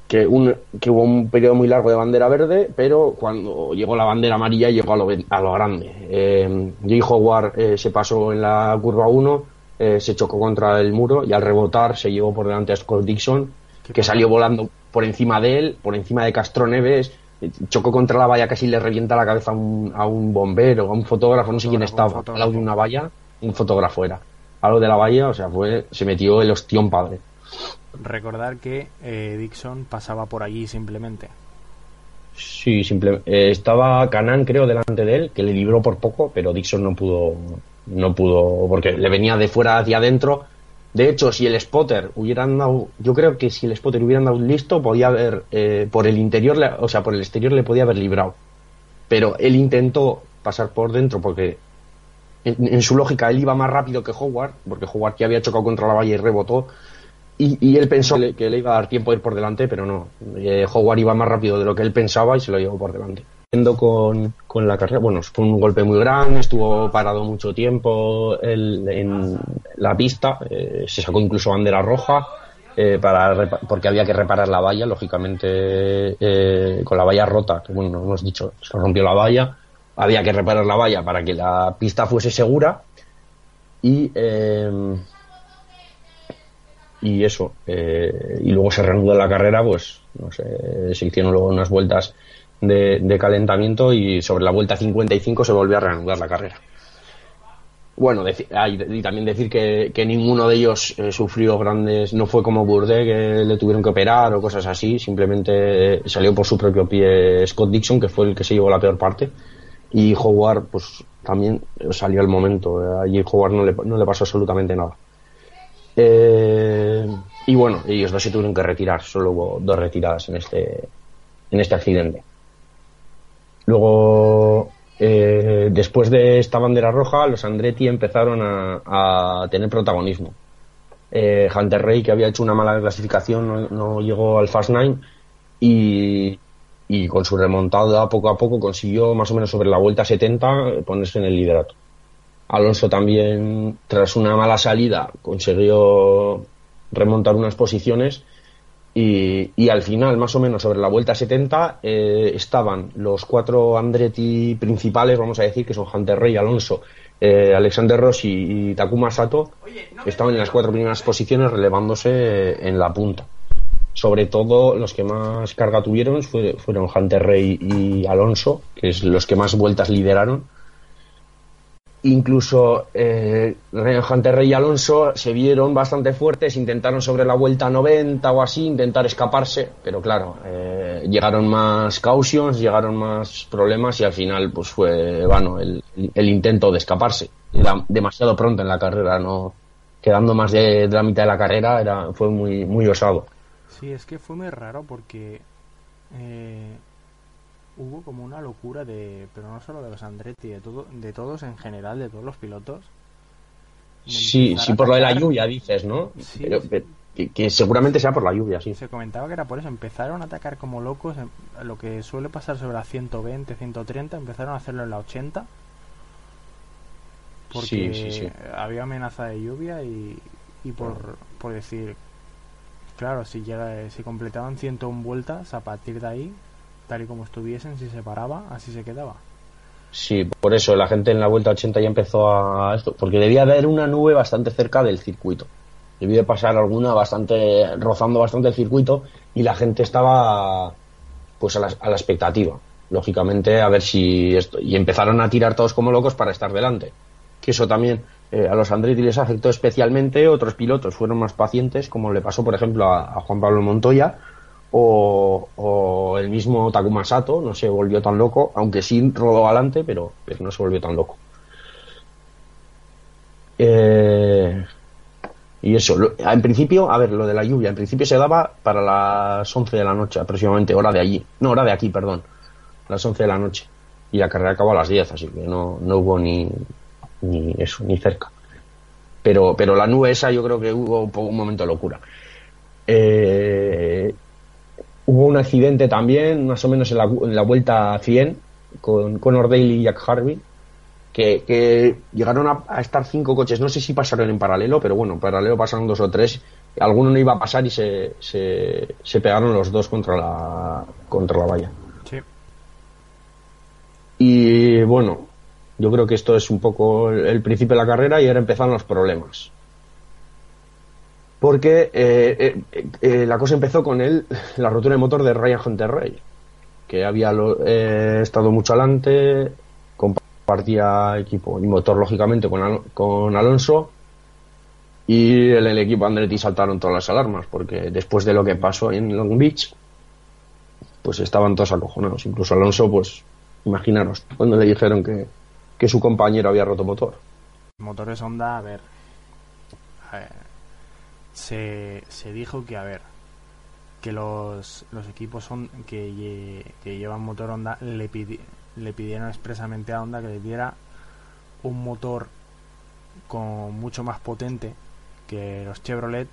que, un- que hubo un periodo muy largo de bandera verde, pero cuando llegó la bandera amarilla llegó a lo, a lo grande. Eh, Jay Howard eh, se pasó en la curva 1, eh, se chocó contra el muro y al rebotar se llevó por delante a Scott Dixon, que salió volando por encima de él, por encima de Castro Neves, eh, chocó contra la valla, casi le revienta la cabeza a un, a un bombero, a un fotógrafo, no sé quién estaba, al lado de una valla, un fotógrafo era. A lo de la valla, o sea, fue, se metió el ostión padre. Recordar que eh, Dixon pasaba por allí simplemente. Sí, simple, eh, estaba Canan, creo, delante de él, que le libró por poco, pero Dixon no pudo, no pudo, porque le venía de fuera hacia adentro. De hecho, si el spotter hubieran dado, yo creo que si el spotter hubieran dado listo, podía haber, eh, por el interior, o sea, por el exterior le podía haber librado. Pero él intentó pasar por dentro porque, en, su lógica, él iba más rápido que Howard, porque Howard ya había chocado contra la valla y rebotó. Y, y él pensó que le, que le iba a dar tiempo a ir por delante, pero no. Eh, Howard iba más rápido de lo que él pensaba y se lo llevó por delante. Con, con la carrera, bueno, fue un golpe muy grande, estuvo parado mucho tiempo en la pista, eh, se sacó incluso bandera roja eh, para porque había que reparar la valla, lógicamente eh, con la valla rota, que bueno, no hemos dicho, se rompió la valla, había que reparar la valla para que la pista fuese segura y eh, y eso eh, y luego se reanudó la carrera pues no sé se hicieron luego unas vueltas de, calentamiento y sobre la vuelta 55 se volvió a reanudar la carrera bueno deci- ah, y, también decir que, que ninguno de ellos eh, sufrió grandes no fue como Burde que le tuvieron que operar o cosas así simplemente eh, salió por su propio pie Scott Dixon que fue el que se llevó la peor parte y Howard pues también salió al momento eh, allí Howard no le, no le pasó absolutamente nada eh, y bueno, ellos dos se tuvieron que retirar, solo hubo dos retiradas en este, en este accidente. Luego, eh, después de esta bandera roja, los Andretti empezaron a, a tener protagonismo. Eh, Hunter Ray, que había hecho una mala clasificación, no, llegó al Fast Nine y, y con su remontada poco a poco consiguió más o menos sobre la vuelta 70 ponerse en el liderato. Alonso también, tras una mala salida, consiguió remontar unas posiciones y, y al final, más o menos sobre la vuelta 70, eh, estaban los cuatro Andretti principales, vamos a decir, que son Hunter Ray, Alonso, eh, Alexander Rossi y Takuma Sato, estaban en las cuatro primeras posiciones relevándose en la punta. Sobre todo los que más carga tuvieron fue- fueron Hunter Ray y Alonso, que es los que más vueltas lideraron incluso eh, Hunter Rey y Alonso se vieron bastante fuertes, intentaron sobre la vuelta 90 o así intentar escaparse, pero claro, eh, llegaron más cautions, llegaron más problemas y al final pues fue vano el, intento de escaparse. Era demasiado pronto en la carrera, no quedando más de, de la mitad de la carrera era fue muy muy osado. Sí, es que fue muy raro porque eh, hubo como una locura de, pero no solo de los Andretti, de todo, de todos en general, de todos los pilotos. Sí, sí por lo de la lluvia dices, ¿no? Sí, Pero- sí. pero- que, que seguramente sea por la lluvia, sí. Se comentaba que era por eso, empezaron a atacar como locos, em- lo que suele pasar sobre la 120, 130, empezaron a hacerlo en la 80. Porque Sí, había amenaza de lluvia y, y por, por decir, claro, si llega, si completaban 101 vueltas, a partir de ahí, tal y como estuviesen, si se paraba, así se quedaba. Sí, por eso la gente en la vuelta 80 ya empezó a esto, porque debía haber una nube bastante cerca del circuito. Debía de pasar alguna bastante, rozando bastante el circuito y la gente estaba pues a la, a la expectativa, lógicamente, a ver si esto, y empezaron a tirar todos como locos para estar delante. Que eso también eh, a los Andretti les afectó especialmente, otros pilotos fueron más pacientes, como le pasó, por ejemplo, a, a Juan Pablo Montoya, o, o el mismo Takuma Sato no se volvió tan loco, aunque sí rodó adelante, pero, pero no se volvió tan loco. Eh, y eso, en principio, a ver, lo de la lluvia, en principio se daba para las 11 de la noche aproximadamente, hora de allí, no, hora de aquí, perdón, las 11 de la noche. Y la carrera acabó a las 10, así que no, no hubo ni, ni eso, ni cerca. Pero, pero la nube esa yo creo que hubo un, un momento de locura. Eh, Hubo un accidente también, más o menos en la, en la vuelta 100, con Conor Daly y Jack Harvey, que, que llegaron a, a estar cinco coches. No sé si pasaron en paralelo, pero bueno, en paralelo pasaron dos o tres. Alguno no iba a pasar y se, se, se pegaron los dos contra la, contra la valla. Sí. Y bueno, yo creo que esto es un poco el, el principio de la carrera y ahora empezaron los problemas. Porque eh, eh, eh, la cosa empezó con el, la rotura de motor de Ryan Hunter Ray, que había estado mucho adelante, compartía equipo y motor lógicamente con, Al- con Alonso y el equipo Andretti saltaron todas las alarmas porque después de lo que pasó en Long Beach pues estaban todos acojonados incluso Alonso pues imaginaros cuando le dijeron que, que su compañero había roto motor Motores Honda, a ver. eh, se, se dijo que, a ver, que los, los equipos son, que, que llevan motor Honda le, pidi- le pidieron expresamente a Honda que le diera un motor con mucho más potente que los Chevrolet,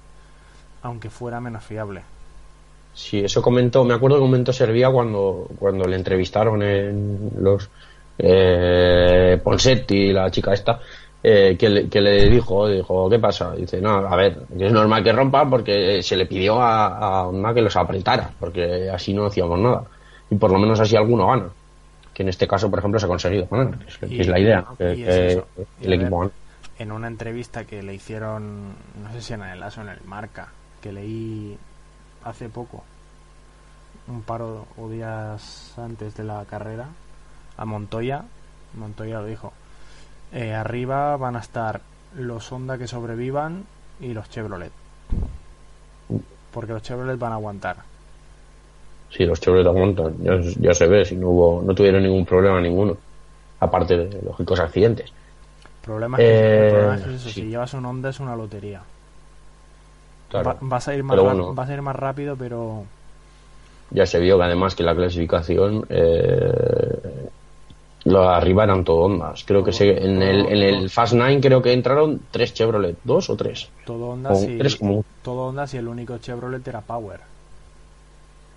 aunque fuera menos fiable. Sí, eso comentó, me acuerdo que comentó Servía cuando, cuando le entrevistaron en los eh, Ponsetti, la chica esta, eh, que, le, que le dijo, dijo, ¿qué pasa? Dice, no, a ver, que es normal que rompa porque se le pidió a, a que los apretara, porque así no hacíamos nada. Y por lo menos así alguno gana. Que en este caso, por ejemplo, se ha conseguido ganar, que es, que Y- es la idea, el equipo gane. En una entrevista que le hicieron, no sé si en el ASO en el Marca, que leí hace poco, un par o días antes de la carrera, a Montoya, Montoya lo dijo, eh, arriba van a estar los Honda que sobrevivan y los Chevrolet. Porque los Chevrolet van a aguantar. Sí, los Chevrolet aguantan, ya, ya se ve, si no hubo, no tuvieron ningún problema ninguno. Aparte de lógicos accidentes. Problema es que, el Eh, problema es eso, sí. si llevas un Honda es una lotería. Claro. Va- vas a ir más bueno. vas a ir más rápido, pero ya se vio que además que la clasificación eh, lo arriba eran todo ondas creo que se, en el en el Fast 9 creo que entraron tres Chevrolet dos o tres todo si, tres como todo Honda si el único Chevrolet era Power.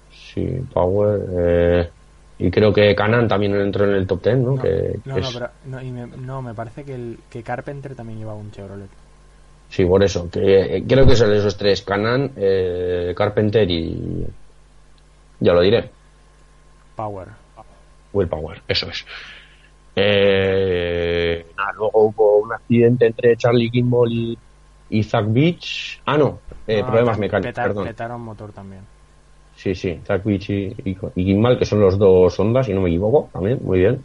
sí Power eh, y creo que Canan también entró en el top 10 no, No, que, no, que no, es- pero no, y me, no, me parece que, el, que Carpenter también llevaba un Chevrolet. sí por eso que eh, creo que son esos tres Canan eh, Carpenter y ya lo diré Power. Will Power, eso es. Eh, nada, luego hubo un accidente entre Charlie Kimball y, y Zach Beach. Ah, no, eh, No, problemas mecánicos, petar- perdón. Petaron motor también. Sí, sí, Zach Beach y, y, y Kimball, que son los dos ondas, si no me equivoco, también, muy bien.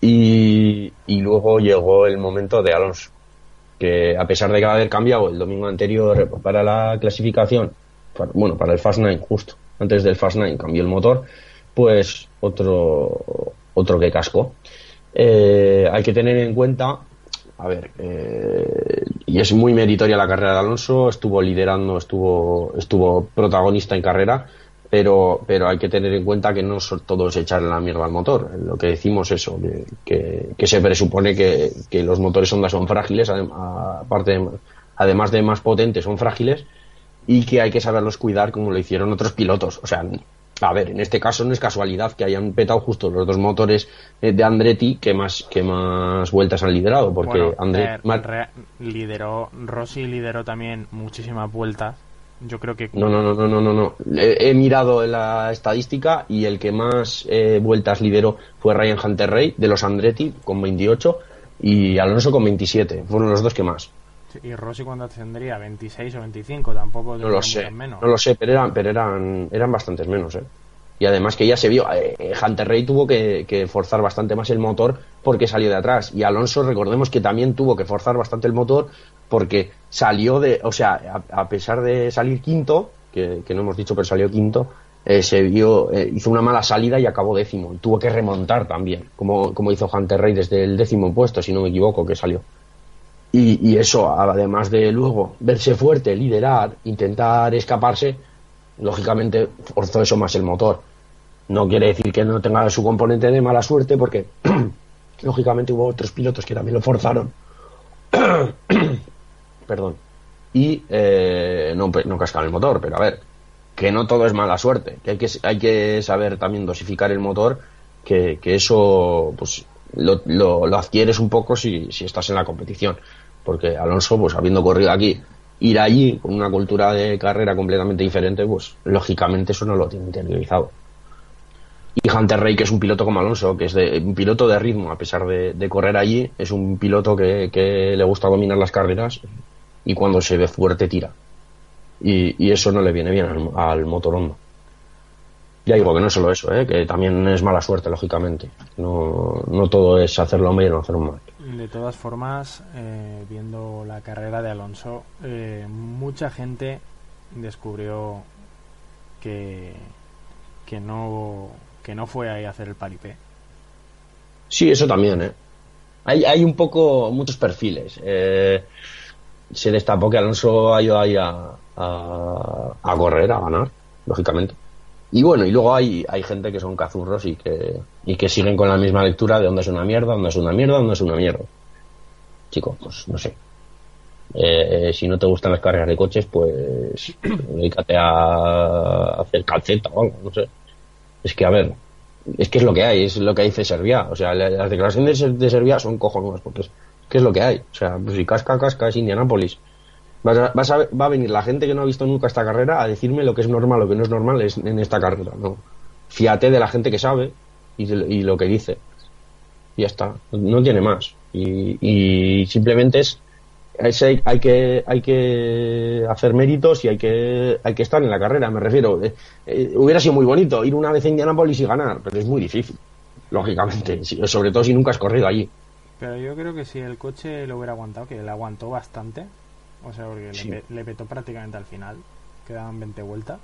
Y, y luego llegó el momento de Alonso, que a pesar de que haber cambiado el domingo anterior para la clasificación, para- bueno, para el Fast 9 justo, antes del Fast 9 cambió el motor, pues otro, otro que cascó. Eh, hay que tener en cuenta, a ver, eh, y es muy meritoria la carrera de Alonso, estuvo liderando, estuvo, estuvo protagonista en carrera, pero, pero hay que tener en cuenta que no todos echarle la mierda al motor. Lo que decimos eso, que, que, se presupone que, que los motores Honda son frágiles, aparte de- además de más potentes, son frágiles y que hay que saberlos cuidar como lo hicieron otros pilotos. O sea, a ver, en este caso no es casualidad que hayan petado justo los dos motores de Andretti que más que más vueltas han liderado, porque Bueno, Andretti eh, lideró, Rossi lideró también muchísimas vueltas. Yo creo que No, no, no, no, no, no, no. He, he mirado la estadística y el que más eh, vueltas lideró fue Ryan Hunter Rey de los Andretti con 28 y Alonso con 27. Fueron los dos que más. Y Rossi cuando tendría 26 o 25, tampoco No lo sé, menos. no lo sé, pero eran, pero eran, eran bastantes menos, ¿eh? Y además que ya se vio, eh, Hunter Rey tuvo que, que forzar bastante más el motor porque salió de atrás. Y Alonso, recordemos que también tuvo que forzar bastante el motor porque salió de, o sea, a, a pesar de salir quinto, que, que no hemos dicho, pero salió quinto, eh, se vio, eh, hizo una mala salida y acabó décimo. Tuvo que remontar también, como, como hizo Hunter Rey desde el décimo puesto, si no me equivoco, que salió. Y, eso, además de luego verse fuerte, liderar, intentar escaparse, lógicamente forzó eso más el motor. No quiere decir que no tenga su componente de mala suerte, porque lógicamente hubo otros pilotos que también lo forzaron. Perdón. Y eh, no, no cascaron el motor, pero a ver, que no todo es mala suerte, que hay que, hay que saber también dosificar el motor, que, que eso pues lo, lo, adquieres un poco si, si estás en la competición. Porque Alonso, pues habiendo corrido aquí, ir allí con una cultura de carrera completamente diferente, pues lógicamente eso no lo tiene interiorizado. Y Hunter Rey, que es un piloto como Alonso, que es de, un piloto de ritmo, a pesar de, correr allí, es un piloto que, que le gusta dominar las carreras y cuando se ve fuerte tira. Y, y eso no le viene bien al, al motor Honda. Ya digo que no es solo eso, ¿eh? que también es mala suerte, lógicamente. No, no todo es hacerlo bien o hacerlo mal. De todas formas, eh, viendo la carrera de Alonso, eh, mucha gente descubrió que, que no que no fue ahí a hacer el paripé. Sí, eso también, ¿eh? Hay, hay un poco, muchos perfiles. Eh, se destapó que Alonso ha ido ahí a, a, a correr, a ganar, lógicamente. Y bueno, y luego hay, hay gente que son cazurros y que, y que siguen con la misma lectura de dónde es una mierda, dónde es una mierda, dónde es una mierda. Chicos, pues no sé. Eh, si no te gustan las carreras de coches, pues dedícate a hacer calceta o algo, no sé. Es que, a ver, es que es lo que hay, es lo que dice Serbia. O sea, la- las declaraciones de Serbia son cojonudas, porque es, ¿Qué es lo que hay? O sea, pues si casca, casca, es Indianápolis. Vas a- vas a- va a venir la gente que no ha visto nunca esta carrera a decirme lo que es normal, lo que no es normal es en esta carrera. No. Fíjate de la gente que sabe y, lo que dice. Y ya está. No tiene más. Y, simplemente es, es- hay, hay que hay que hacer méritos y hay que hay que estar en la carrera. Me refiero. eh, eh, hubiera sido muy bonito ir una vez a Indianápolis y ganar, pero es muy difícil. Lógicamente, sobre todo si nunca has corrido allí. Pero yo creo que si el coche lo hubiera aguantado, que le aguantó bastante, o sea, porque Sí. le, le petó prácticamente al final, quedaban 20 vueltas.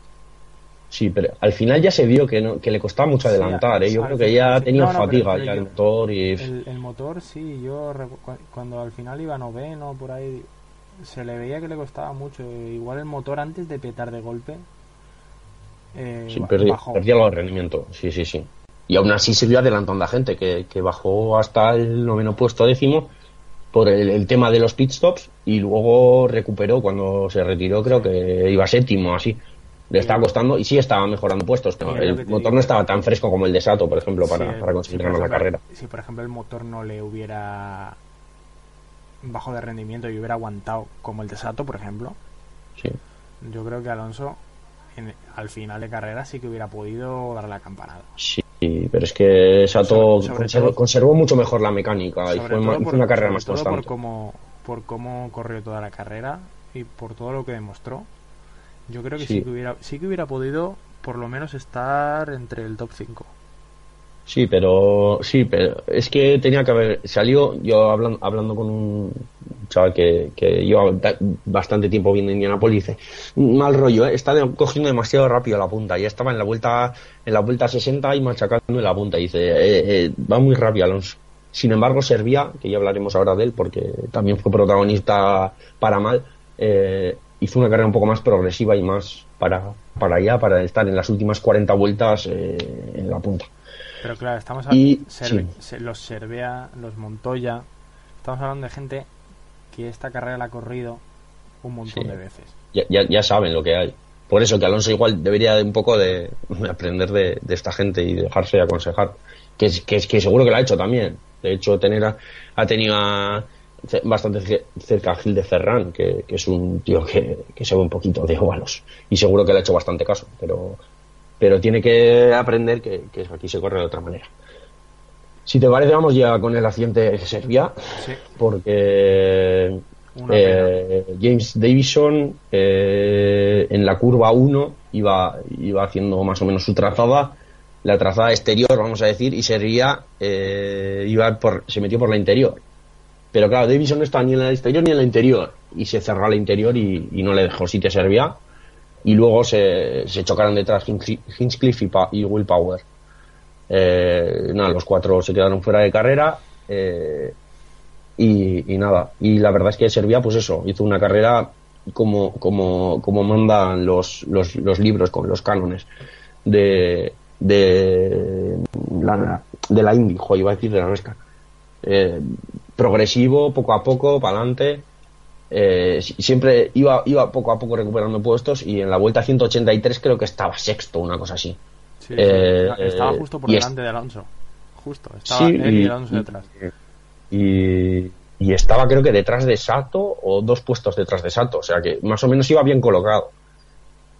Sí, pero al final ya se vio que no, que le costaba mucho Sí, adelantar, ¿eh? Yo creo que final, ya sí. tenía No, no, pero- fatiga pero ya el motor y... El, el motor, sí, yo cuando al final iba noveno, por ahí, se le veía que le costaba mucho. Igual el motor antes de petar de golpe, eh, Sí, ba- perdí, bajó. perdí algo de rendimiento, sí, sí, sí. Y aún así siguió adelantando a gente, que, que bajó hasta el noveno puesto décimo por el, el tema de los pit stops y luego recuperó cuando se retiró, creo que iba séptimo, así. Le estaba costando y sí estaba mejorando puestos, pero el motor digo. no estaba tan fresco como el de Sato, por ejemplo, para, Sí, para conseguir si ganar la carrera. Si por ejemplo el motor no le hubiera bajo de rendimiento y hubiera aguantado como el de Sato, por ejemplo, Sí. yo creo que Alonso en- al final de carrera sí que hubiera podido dar la campanada. Sí, pero es que Sato Sobre- sobre conservó, todo- conservó mucho mejor la mecánica y fue, por- una carrera más constante. por cómo, por cómo corrió toda la carrera y por todo lo que demostró. Yo creo que sí, Sí. que hubiera sí que hubiera podido por lo menos estar entre el top 5. Sí, pero sí, pero es que tenía que haber salió yo hablando hablando con un chaval que, que lleva bastante tiempo viendo Indianapolis mal rollo, ¿eh? está cogiendo demasiado rápido la punta ya estaba en la vuelta en la vuelta 60 y machacando en la punta. Dice eh, eh, va muy rápido Alonso sin embargo Servía que ya hablaremos ahora de él porque también fue protagonista para mal eh, hizo una carrera un poco más progresiva y más para para allá para estar en las últimas 40 vueltas eh, en la punta Pero claro, estamos hablando sí. los Servea, los Montoya, estamos hablando de gente que esta carrera la ha corrido un montón Sí. de veces. ya, ya, ya saben lo que hay. Por eso que Alonso igual debería de un poco de, de aprender de, de esta gente y dejarse aconsejar. Que, es- que, es- que seguro que lo ha hecho también. De hecho, tener a- ha tenido a- bastante ce- cerca a Gil de Ferran, que, que es un tío que, que se ve un poquito de óvalos. Y seguro que le ha hecho bastante caso. Pero, pero tiene que aprender que, que aquí se corre de otra manera. Si te parece, vamos ya con el accidente Sí, porque eh, James Davison eh, en la curva 1 iba, iba haciendo más o menos su trazada, la trazada exterior, vamos a decir, y servía, eh, iba por, se metió por la interior. Pero claro, Davison no estaba ni en la exterior ni en la interior, y se cerró la interior y, y no le dejó sitio a Servía. Y luego se, se chocaron detrás Hinch- Hinchcliffe y, Pa- y Will Power. Eh, nada, los cuatro se quedaron fuera de carrera. eh, y, nada, y la verdad es que Serbia, pues eso, hizo una carrera como, como, como mandan los, los, los libros con los cánones de, de, la, de la Indy, jo, iba a decir de la NASCAR. Eh, progresivo, poco a poco, para adelante. Eh, si- siempre iba, iba poco a poco recuperando puestos y en la vuelta 183 creo que estaba sexto, una cosa así. Sí, sí, Eh, estaba justo por delante de Alonso. Justo, estaba Sí, él y, y- Alonso detrás. y, y estaba creo que detrás de Sato o dos puestos detrás de Sato, o sea que más o menos iba bien colocado.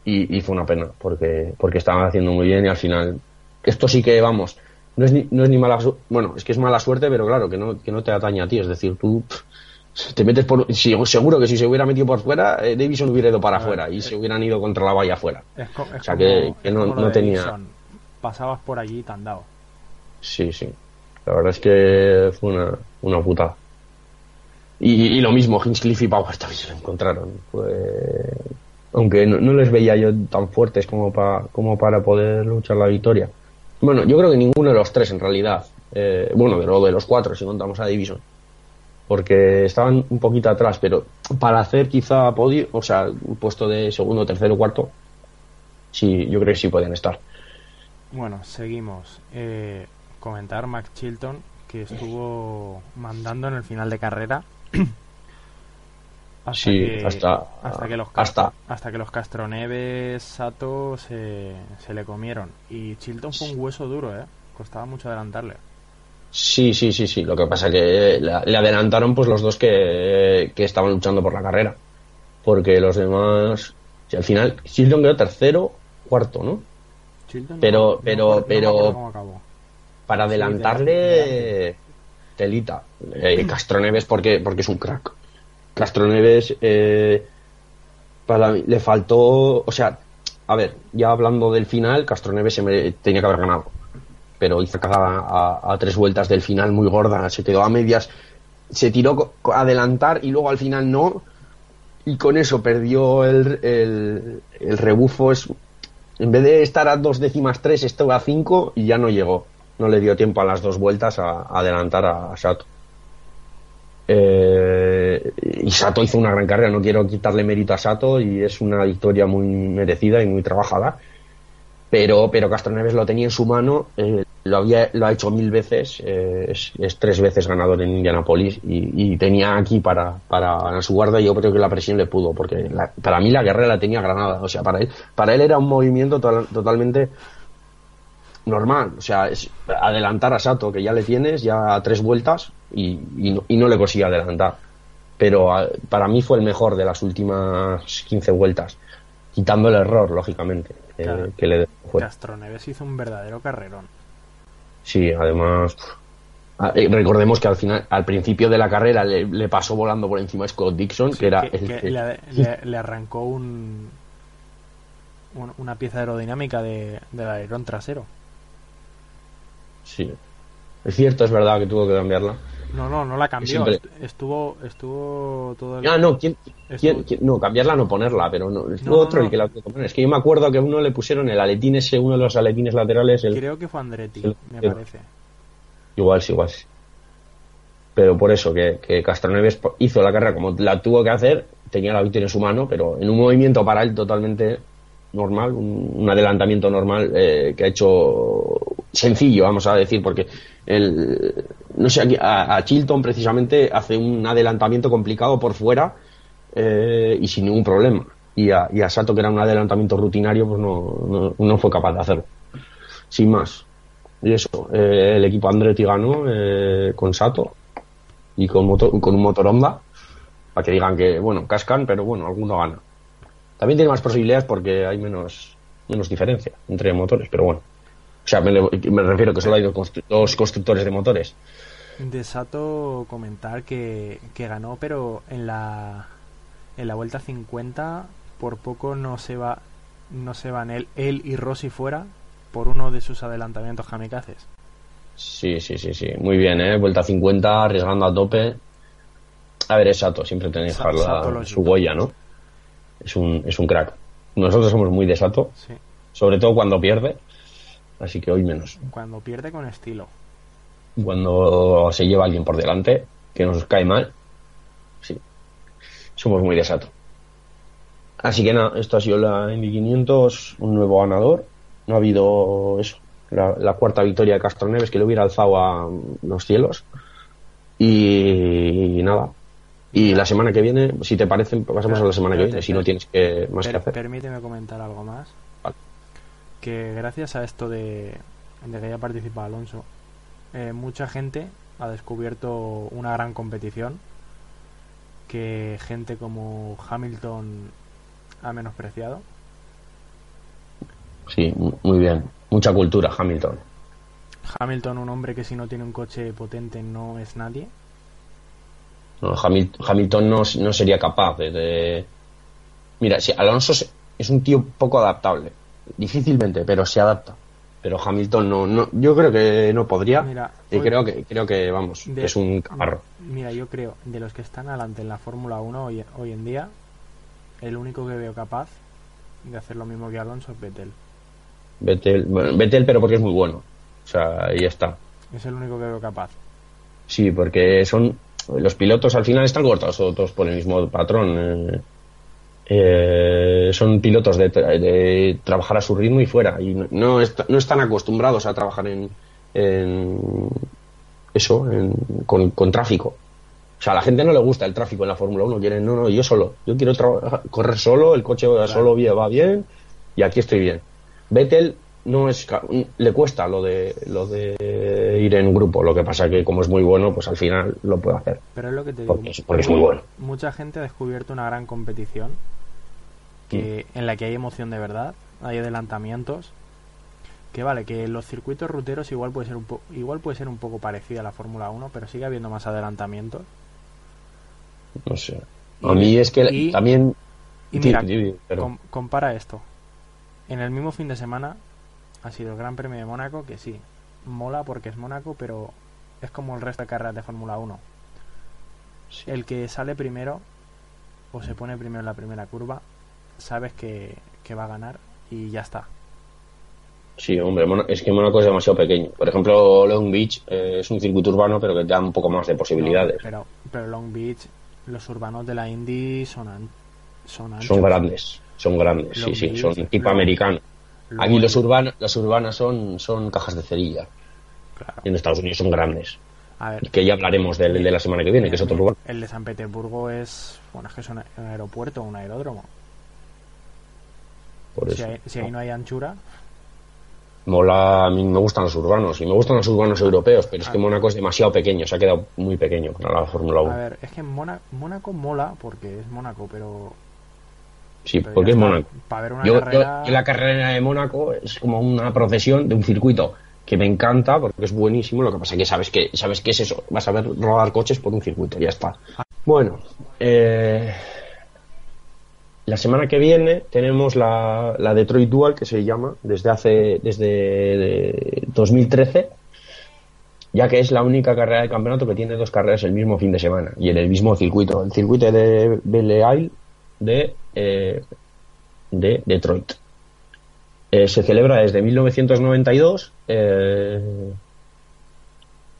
Y, y fue una pena, porque, porque estaban haciendo muy bien y al final, esto sí que vamos, no es ni, no es ni mala suerte, bueno, es que es mala suerte, pero claro, que no, que no te atañe a ti, es decir, tú pff, te metes por, seguro que si se hubiera metido por fuera, eh, Davison hubiera ido para A ver, afuera y se hubieran ido contra la valla afuera. O sea, como, que- no- tenía-. Pasabas por allí y te han dado. Sí, sí. La verdad es que fue una, una putada. Y, y lo mismo, Hinchcliffe y Power también se lo encontraron. Fue- Aunque no, no les veía yo tan fuertes como, pa- como para poder luchar la victoria. Bueno, yo creo que ninguno de los tres en realidad. Eh, bueno, de, lo, de los cuatro, si contamos a Division. Porque estaban un poquito atrás, pero para hacer quizá podio, o sea, un puesto de segundo, tercero, cuarto, sí, yo creo que sí podían estar. Bueno, seguimos. Eh, comentar Max Chilton que estuvo mandando en el final de carrera. hasta Sí, que, hasta- hasta que los hasta- hasta que los Castroneves Sato se, se le comieron y Chilton fue un hueso duro, eh. Costaba mucho adelantarle. Sí, sí, sí, sí. Lo que pasa que le, le adelantaron pues los dos que, que estaban luchando por la carrera. Porque los demás. si al final, Chilton quedó tercero, cuarto, ¿no? Chilton no- Pero- no pero- no pero-. Para Sí, adelantarle. Telita. Eh, Castroneves porque, porque es un crack. Castroneves. Eh, para mí le faltó. O sea, a ver, ya hablando del final, Castroneves se me- tenía que haber ganado. Pero hizo cagada a, a tres vueltas del final muy gorda. Se quedó a medias. Se tiró a adelantar y luego al final no. Y con eso perdió el, el, rebufo. Es, en vez de estar a dos décimas tres, estuvo a cinco y ya no llegó. No le dio tiempo a las dos vueltas a, a adelantar a, Sato. Eh, y Sato hizo una gran carrera, no quiero quitarle mérito a Sato y es una victoria muy merecida y muy trabajada. Pero, pero Castroneves lo tenía en su mano, eh, lo, había, lo ha hecho mil veces, eh, es, es tres veces ganador en Indianapolis y, y tenía aquí para, para su guarda yo creo que la presión le pudo, porque la- para mí la guerra la tenía Granada, o sea, para él, para él era un movimiento to- totalmente normal, o sea, es adelantar a Sato, que ya le tienes, ya a tres vueltas, y, no, y no le consigue adelantar. Pero para mí fue el mejor de las últimas 15 vueltas, quitando el error, lógicamente, eh, Claro. que le fue. Castroneves hizo un verdadero carrerón. Sí, además, ah, eh, recordemos que al final, al principio de la carrera le, le pasó volando por encima a Scott Dixon, que era que, el que le, le- le arrancó un, un- una pieza aerodinámica de, del alerón trasero. Sí. Es cierto, es verdad que tuvo que cambiarla. No, no, no la cambió. Siempre- Estuvo, estuvo todo el... Ah, no, ¿quién, Estuvo- quién- quién- no, cambiarla no ponerla, pero no, es No, otro no, el que la poner. Es que yo me acuerdo que a uno le pusieron el aletín ese, uno de los aletines laterales, el, Creo que fue Andretti, el- me parece. igual sí, igual sí. Pero por eso, que, que Castroneves hizo la carrera como la tuvo que hacer, tenía la victoria en su mano, pero en un movimiento para él totalmente normal, un, un adelantamiento normal eh, que ha hecho sencillo, vamos a decir, porque el, no sé, a, a Chilton precisamente hace un adelantamiento complicado por fuera eh, y sin ningún problema. Y a, y a Sato, que era un adelantamiento rutinario, pues no, no, fue capaz de hacerlo. Sin más. Y eso, eh, el equipo Andretti ganó eh, con Sato y con, motor, con un motor Honda, para que digan que, bueno, cascan, pero bueno, alguno gana. También tiene más posibilidades porque hay menos, menos diferencia entre motores, pero bueno. O sea, me, me refiero que solo hay dos constructores de motores. De Sato comentar que, que ganó, pero en la en la vuelta 50 por poco no se va no se van él, él y Rossi fuera por uno de sus adelantamientos kamikazes. Sí, sí, sí, sí. Muy bien, ¿eh? Vuelta 50, arriesgando a tope. A ver, es Sato, siempre tenéis que dejar su huella, ¿no? Es un, es un crack. Nosotros somos muy de Sato, Sí, sobre todo cuando pierde, así que hoy menos. cuando pierde con estilo. Cuando se lleva alguien por delante, que nos cae mal, sí. Somos muy de Sato. Así que nada, esto ha sido la Indy 500, un nuevo ganador. No ha habido eso, la, la cuarta victoria de Castro Neves que le hubiera alzado a los cielos. Y, nada. Y la semana que viene, si te parece, pasamos a la semana que viene, si no tienes que, más que hacer. permíteme comentar algo más. Vale. Que gracias a esto de, de que haya participado Alonso, eh, mucha gente ha descubierto una gran competición que gente como Hamilton ha menospreciado. Sí, mu- muy bien. Mucha cultura, Hamilton. Hamilton, un hombre que si no tiene un coche potente no es nadie. No, Hamil- Hamilton no, no sería capaz de, de- Mira, si Alonso es un tío poco adaptable, difícilmente, pero se adapta. Pero Hamilton no, no yo creo que no podría. Mira, y creo que creo que vamos, De- que es un carro. Mira, yo creo, de los que están adelante en la Fórmula 1 hoy, hoy en día, el único que veo capaz de hacer lo mismo que Alonso es Vettel. Vettel, bueno, Vettel, pero porque es muy bueno. O sea, ahí está. Es el único que veo capaz. Sí, porque son los pilotos al final están cortados todos por el mismo patrón. eh, eh, son pilotos de, de trabajar a su ritmo y fuera. Y no, no, est- no están acostumbrados a trabajar en, en eso, en- con, con tráfico. O sea, a la gente no le gusta el tráfico en la Fórmula 1. Quieren, no, no, yo solo. Yo quiero correr solo, el coche va solo bien, va bien y aquí estoy bien. Vettel no es le cuesta lo de lo de ir en grupo. Lo que pasa que como es muy bueno, pues al final lo puede hacer. Pero es lo que te digo. Porque es, porque es muy bueno. Mucha gente ha descubierto una gran competición que en la que hay emoción de verdad, hay adelantamientos. Que vale, que los circuitos ruteros igual puede ser un po- igual puede ser un poco parecida a la Fórmula 1, pero sigue habiendo más adelantamientos. No sé. Y- A mí es que y- también Y Sí, mira, sí, sí, pero- com- compara esto. En el mismo fin de semana ha sido el Gran Premio de Mónaco, que sí, mola porque es Mónaco, pero es como el resto de carreras de Fórmula 1. El que sale primero o se pone primero en la primera curva, sabes que, que va a ganar y ya está. Sí, hombre, es que Mónaco es demasiado pequeño. Por ejemplo, Long Beach eh, es un circuito urbano, pero que da un poco más de posibilidades. Pero, pero Long Beach, los urbanos de la Indy son, an- son anchos. son grandes, son grandes, Long sí, sí, son tipo americano. Luego Aquí el- los urbanos, las urbanas son, son cajas de cerilla. Claro. En Estados Unidos son grandes. A ver, Que ya hablaremos del de la semana que viene, que es otro lugar. El de San Petersburgo es. Bueno, es que es un aeropuerto, un aeródromo. Por Si, eso. hay- si ahí no hay anchura, Mola, a mí me gustan los urbanos y me gustan los urbanos europeos, pero es que Mónaco es demasiado pequeño, se ha quedado muy pequeño para la Fórmula 1. a ver, es que Mónaco, Mónaco mola porque es Mónaco, pero. Sí, pero porque es. Mónaco. Para ver una Yo, yo- carrera. yo la carrera de Mónaco es como una procesión de un circuito que me encanta porque es buenísimo. Lo que pasa es que sabes que sabes qué es eso. Vas a ver rodar coches por un circuito, ya está. Bueno, eh, la semana que viene tenemos la, la Detroit Dual que se llama desde hace desde de 2013 ya que es la única carrera del campeonato que tiene dos carreras el mismo fin de semana y en el mismo circuito, el circuito de Belle Isle de, eh, de Detroit. Eh, se celebra desde 1992, eh,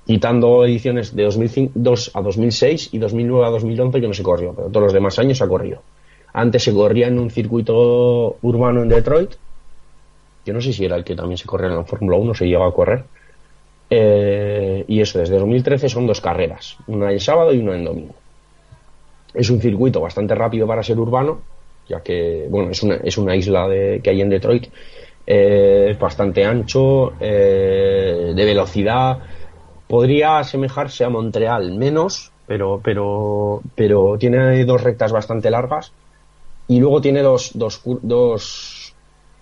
quitando ediciones de 2002 a 2006 y 2009 a 2011 que no se corrió, pero todos los demás años se ha corrido. Antes se corría en un circuito urbano en Detroit, yo no sé si era el que también se corría en la Fórmula 1, se llegó a correr. Y eso, desde 2013 son dos carreras, una en sábado y una en domingo. Es un circuito bastante rápido para ser urbano, ya que, bueno, es una, es una isla de, que hay en Detroit. Eh, es bastante ancho, eh, de velocidad. Podría asemejarse a Montreal menos, pero, pero, pero tiene dos rectas bastante largas. Y luego tiene dos, dos, dos,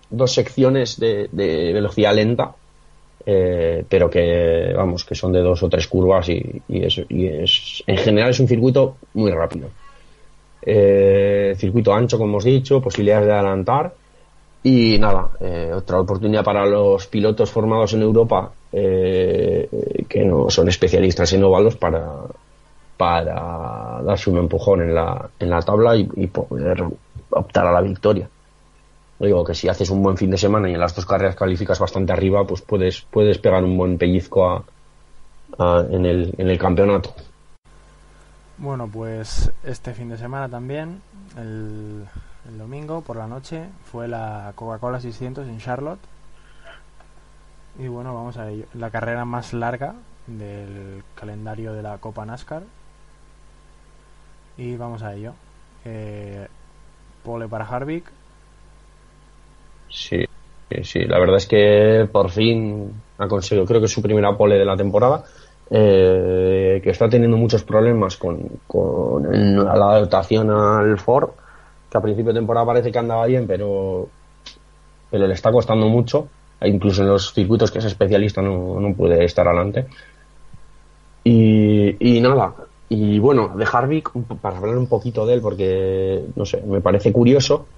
dos secciones de, de velocidad lenta, eh, pero que, vamos, que son de dos o tres curvas y, y es, y es, en general es un circuito muy rápido. Eh, circuito ancho, como hemos dicho, posibilidades de adelantar. Y nada, eh, otra oportunidad para los pilotos formados en Europa eh, que no son especialistas en óvalos para, para darse un empujón en la, en la tabla y, poder optar a la victoria. Digo que si haces un buen fin de semana y en las dos carreras calificas bastante arriba, pues puedes, puedes pegar un buen pellizco a- en, el, en el campeonato. Bueno, pues este fin de semana también, el, domingo por la noche, fue la Coca-Cola 600 en Charlotte. Y bueno, vamos a ello. La carrera más larga del calendario de la Copa NASCAR. Y vamos a ello. Eh, pole para Harvick. Sí, sí, sí, la verdad es que por fin ha conseguido, creo que es su primera pole de la temporada, eh, que está teniendo muchos problemas con, con el- la adaptación al Ford, que a principio de temporada parece que andaba bien, pero, pero le está costando mucho, e incluso en los circuitos que es especialista no, no puede estar adelante. Y, y nada, y bueno, de Harvick, para hablar un poquito de él, porque no sé, me parece curioso,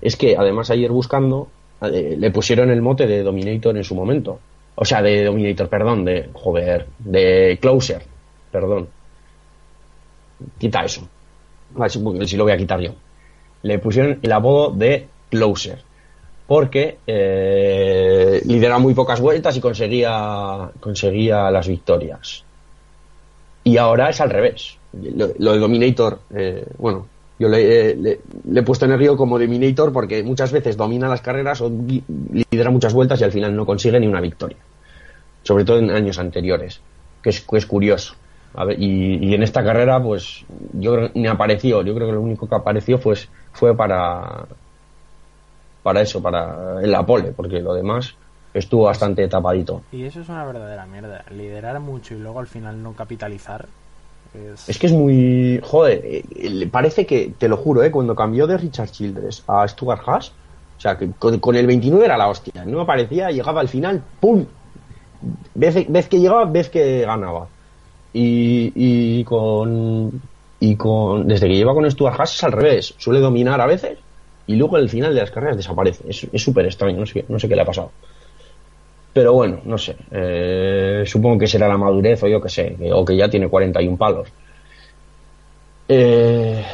es que además ayer buscando eh, le pusieron el mote de Dominator en su momento. O sea, de Dominator, perdón, de joder, de Closer, perdón. Quita eso. Sí lo voy a quitar yo. Le pusieron el apodo de Closer. Porque eh, lidera muy pocas vueltas y conseguía, conseguía las victorias. Y ahora es al revés. Lo, lo Dominator, eh, bueno, yo le, le- he puesto en el río como Dominator porque muchas veces domina las carreras o lidera muchas vueltas y al final no consigue ni una victoria. Sobre todo en años anteriores, que es, que es curioso. Y, y en esta carrera, pues yo creo que ni apareció. Yo creo que lo único que apareció pues, fue para para eso, para la pole, porque lo demás estuvo bastante tapadito. Y eso es una verdadera mierda. Liderar mucho y luego al final no capitalizar. Es... Que es muy. Joder, eh, parece que, te lo juro, ¿eh? cuando cambió de Richard Childress a Stuart Haas, o sea, que con, el 29 era la hostia. No aparecía, llegaba al final, ¡pum! Vez, que llegaba, vez que ganaba. Y, y con. Y con. Desde que lleva con Stuart Haas es al revés. Suele dominar a veces y luego al final de las carreras desaparece. Es súper extraño, no sé, no sé qué le ha pasado. Pero bueno, no sé. eh, supongo que será la madurez o yo que sé, o que ya tiene 41 palos. Eh,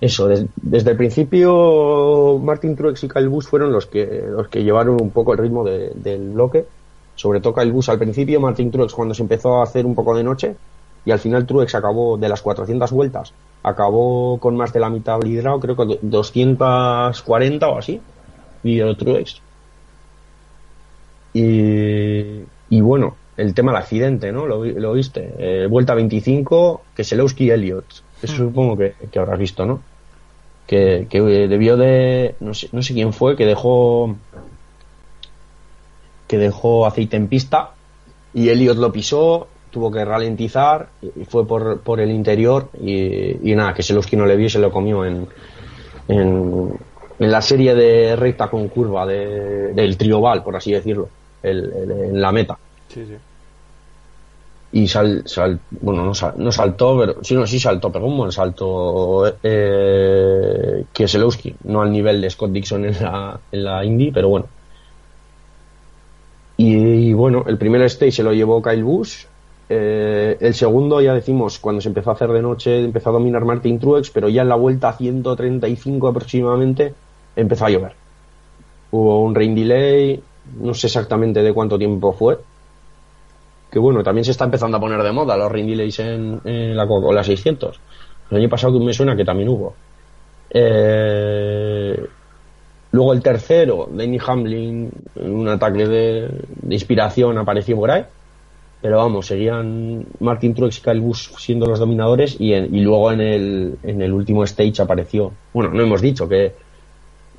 eso, des- desde el principio Martin Truex y Kyle Busch fueron los que, los que llevaron un poco el ritmo de- del bloque. Sobre todo Kyle Busch al principio, Martin Truex cuando se empezó a hacer un poco de noche y al final Truex acabó de las 400 vueltas, acabó con más de la mitad liderado, creo que 240 o así, lideró Truex. Y, y bueno, el tema del accidente, ¿no? Lo, lo viste. Eh, vuelta 25, Keselowski y Elliot. Eso supongo que, que habrás visto, ¿no? Que, que eh, debió de. No sé, no sé quién fue, que dejó. Que dejó aceite en pista y Elliot lo pisó, tuvo que ralentizar y fue por, por el interior y, y nada, que Selowski no le vio y se lo comió en, en, en la serie de recta con curva de, del trioval, por así decirlo, el- el- en la meta. Sí, sí. Y sal, sal- bueno, no, sal- no saltó, pero sí, no, sí saltó, pegó un buen salto eh, Kieselowski, no al nivel de Scott Dixon en la, en la Indy, pero bueno. Y, bueno, el primer stage se lo llevó Kyle Busch. eh, el segundo, ya decimos, cuando se empezó a hacer de noche, empezó a dominar Martin Truex, pero ya en la vuelta 135 aproximadamente empezó a llover. Hubo un rain delay, no sé exactamente de cuánto tiempo fue. Que bueno, también se está empezando a poner de moda los rain delays en, la Coca-Cola 600. El año pasado que me suena que también hubo. Eh, Luego el tercero, Danny Hamlin, un ataque de, de inspiración apareció por ahí. Pero vamos, seguían Martin Truex y Kyle Busch siendo los dominadores y, en- y luego en el, en el último stage apareció. Bueno, no hemos dicho que,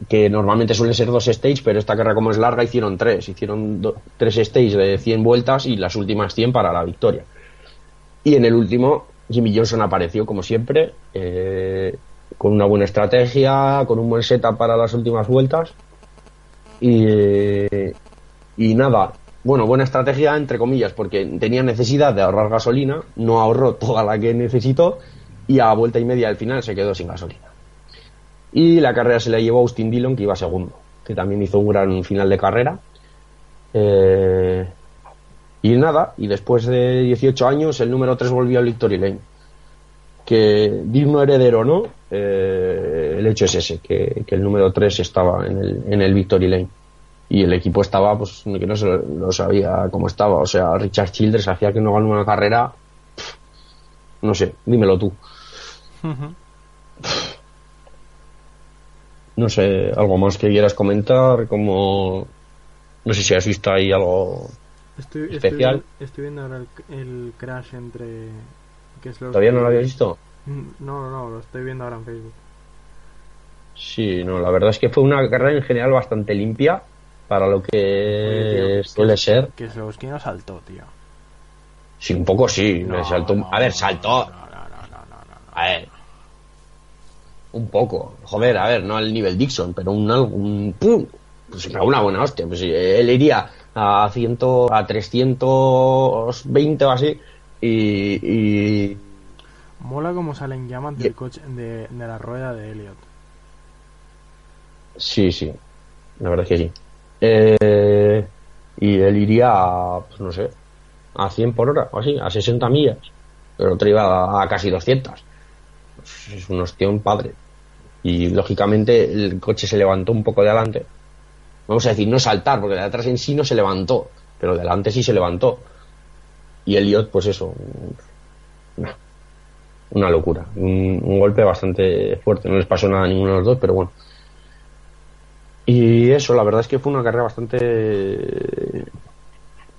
que normalmente suelen ser dos stages, pero esta carrera como es larga hicieron tres. Hicieron do- tres stages de 100 vueltas y las últimas 100 para la victoria. Y en el último, Jimmy Johnson apareció como siempre, eh, con una buena estrategia, con un buen setup para las últimas vueltas. Y, y nada, bueno, buena estrategia entre comillas, porque tenía necesidad de ahorrar gasolina, no ahorró toda la que necesitó y a vuelta y media al final se quedó sin gasolina. Y la carrera se la llevó Austin Dillon, que iba segundo, que también hizo un gran final de carrera. Eh, y nada, y después de 18 años el número 3 volvió al Victory Lane. Que digno heredero no, eh, el hecho es ese, que, que el número 3 estaba en el, en el Victory Lane. Y el equipo estaba, pues, que no se lo, sabía cómo estaba. O sea, Richard Childress hacía que no ganó una carrera. no sé, dímelo tú. No sé, algo más que quieras comentar, como... No sé si has visto ahí algo... Estoy, Especial. Estoy, viendo ahora el, el crash entre. Keselowski ¿Todavía no lo habías visto? Mm, No, no, no, lo estoy viendo ahora en Facebook. Sí, no, la verdad es que fue una carrera en general bastante limpia para lo que Oye, tío, suele ser. Keselowski no saltó, tío. Sí, un poco sí, No, me saltó. no, a ver, no, saltó. No, no, no, no, no, no. A ver. Un poco. Joder, a ver, no al nivel Dixon, pero un un pum. Pues una buena hostia. Pues él iría a 100, a 320 o así. Y, y Mola como salen llamas del coche, de, de la rueda de Elliot. Sí, sí. La verdad es que sí. Eh, y él iría a, pues no sé, a 100 por hora o así, a 60 millas. Pero el otro iba a, a casi 200. Es un ostión padre. Y lógicamente el coche se levantó un poco de adelante. Vamos a decir, no saltar, porque de atrás en sí no se levantó. Pero de adelante sí se levantó. Y Elliot, pues eso. una locura. Un, un golpe bastante fuerte. No les pasó nada a ninguno de los dos, pero bueno. Y eso, la verdad es que fue una carrera bastante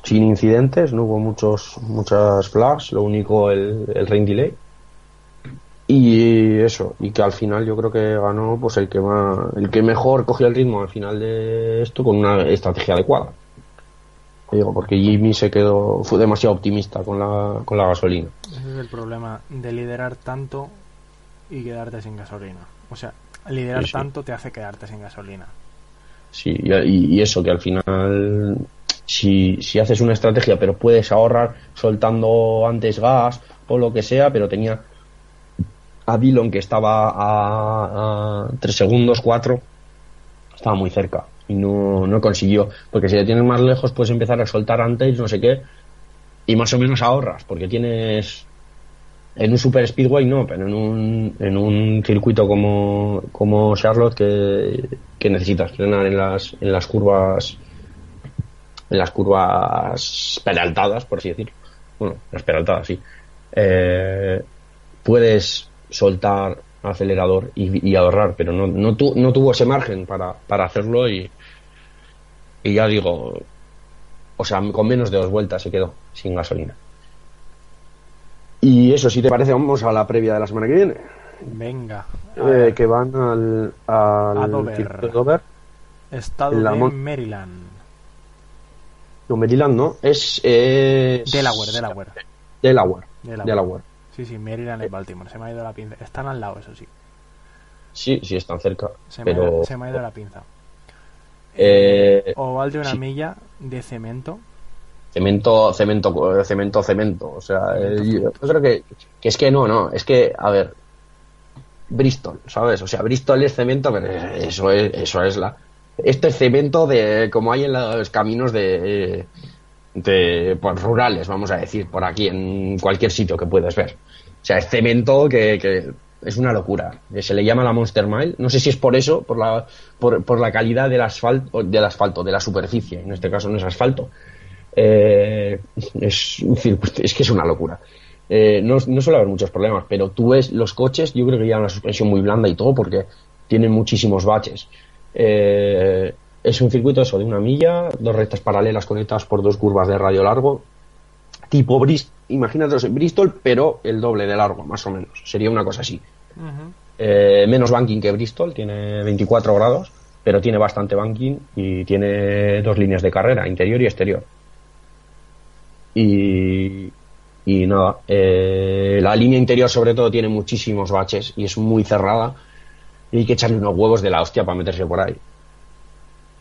sin incidentes, no hubo muchos muchas flags, lo único el, el rain delay. Y eso, y que al final yo creo que ganó pues el que más, el que mejor cogió el ritmo al final de esto con una estrategia adecuada. Digo, porque Jimmy se quedó, fue demasiado optimista con la, con la gasolina. Ese es el problema de liderar tanto y quedarte sin gasolina. O sea, liderar Sí, sí. tanto te hace quedarte sin gasolina. Sí, y, y- y eso, que al final, si, si haces una estrategia, pero puedes ahorrar soltando antes gas o lo que sea, pero tenía a Dillon que estaba a, a 3 segundos, 4, estaba muy cerca y no, no consiguió. Porque si le tienes más lejos, puedes empezar a soltar antes, no sé qué, y más o menos ahorras, porque tienes. En un super speedway no, pero en un, en un circuito como, como Charlotte que, que necesitas frenar en las, en las curvas en las curvas peraltadas, por así decirlo. Bueno, las peraltadas, sí. Eh, puedes soltar acelerador y, y ahorrar, pero no, no, tu- no tuvo ese margen para, para hacerlo y, y ya digo, o sea, con menos de dos vueltas se quedó sin gasolina. Y eso, si te parece, vamos a la previa de la semana que viene. Venga. Eh, que van al, al A Dover. Dover. estado la de Maryland. No, Maryland no, es, es Delaware, Delaware. Delaware. Delaware. Delaware. Sí, sí, Maryland es Baltimore. Se me ha ido la pinza. Están al lado, eso sí. Sí, sí, están cerca. Se me, ha, pero ido, se me ha ido la pinza. eh, Oval de una sí. milla de cemento. cemento, cemento, cemento, cemento. O sea, eh, yo, creo que, que es que no, no, es que, a ver, Bristol, ¿sabes? O sea, Bristol es cemento, pero eso es, eso es la. Este es cemento de como hay en los caminos de, de pues, rurales, vamos a decir, por aquí, en cualquier sitio que puedes ver. O sea, es cemento que, que es una locura. Se le llama la Monster Mile. No sé si es por eso, por la, por, por la calidad del asfalto, del asfalto, de la superficie. En este caso no es asfalto. Eh, es, es que es una locura. Eh, no, no suele haber muchos problemas, pero tú ves los coches, yo creo que llevan una suspensión muy blanda y todo porque tienen muchísimos baches. Eh, es un circuito eso de una milla, dos rectas paralelas conectadas por dos curvas de radio largo, tipo Bristol, imagínate Bristol, pero el doble de largo, más o menos. Sería una cosa así. Eh, menos banking que Bristol, tiene 24 grados, pero tiene bastante banking y tiene dos líneas de carrera, interior y exterior. Y, y nada, eh, la línea interior sobre todo tiene muchísimos baches y es muy cerrada y hay que echarle unos huevos de la hostia para meterse por ahí.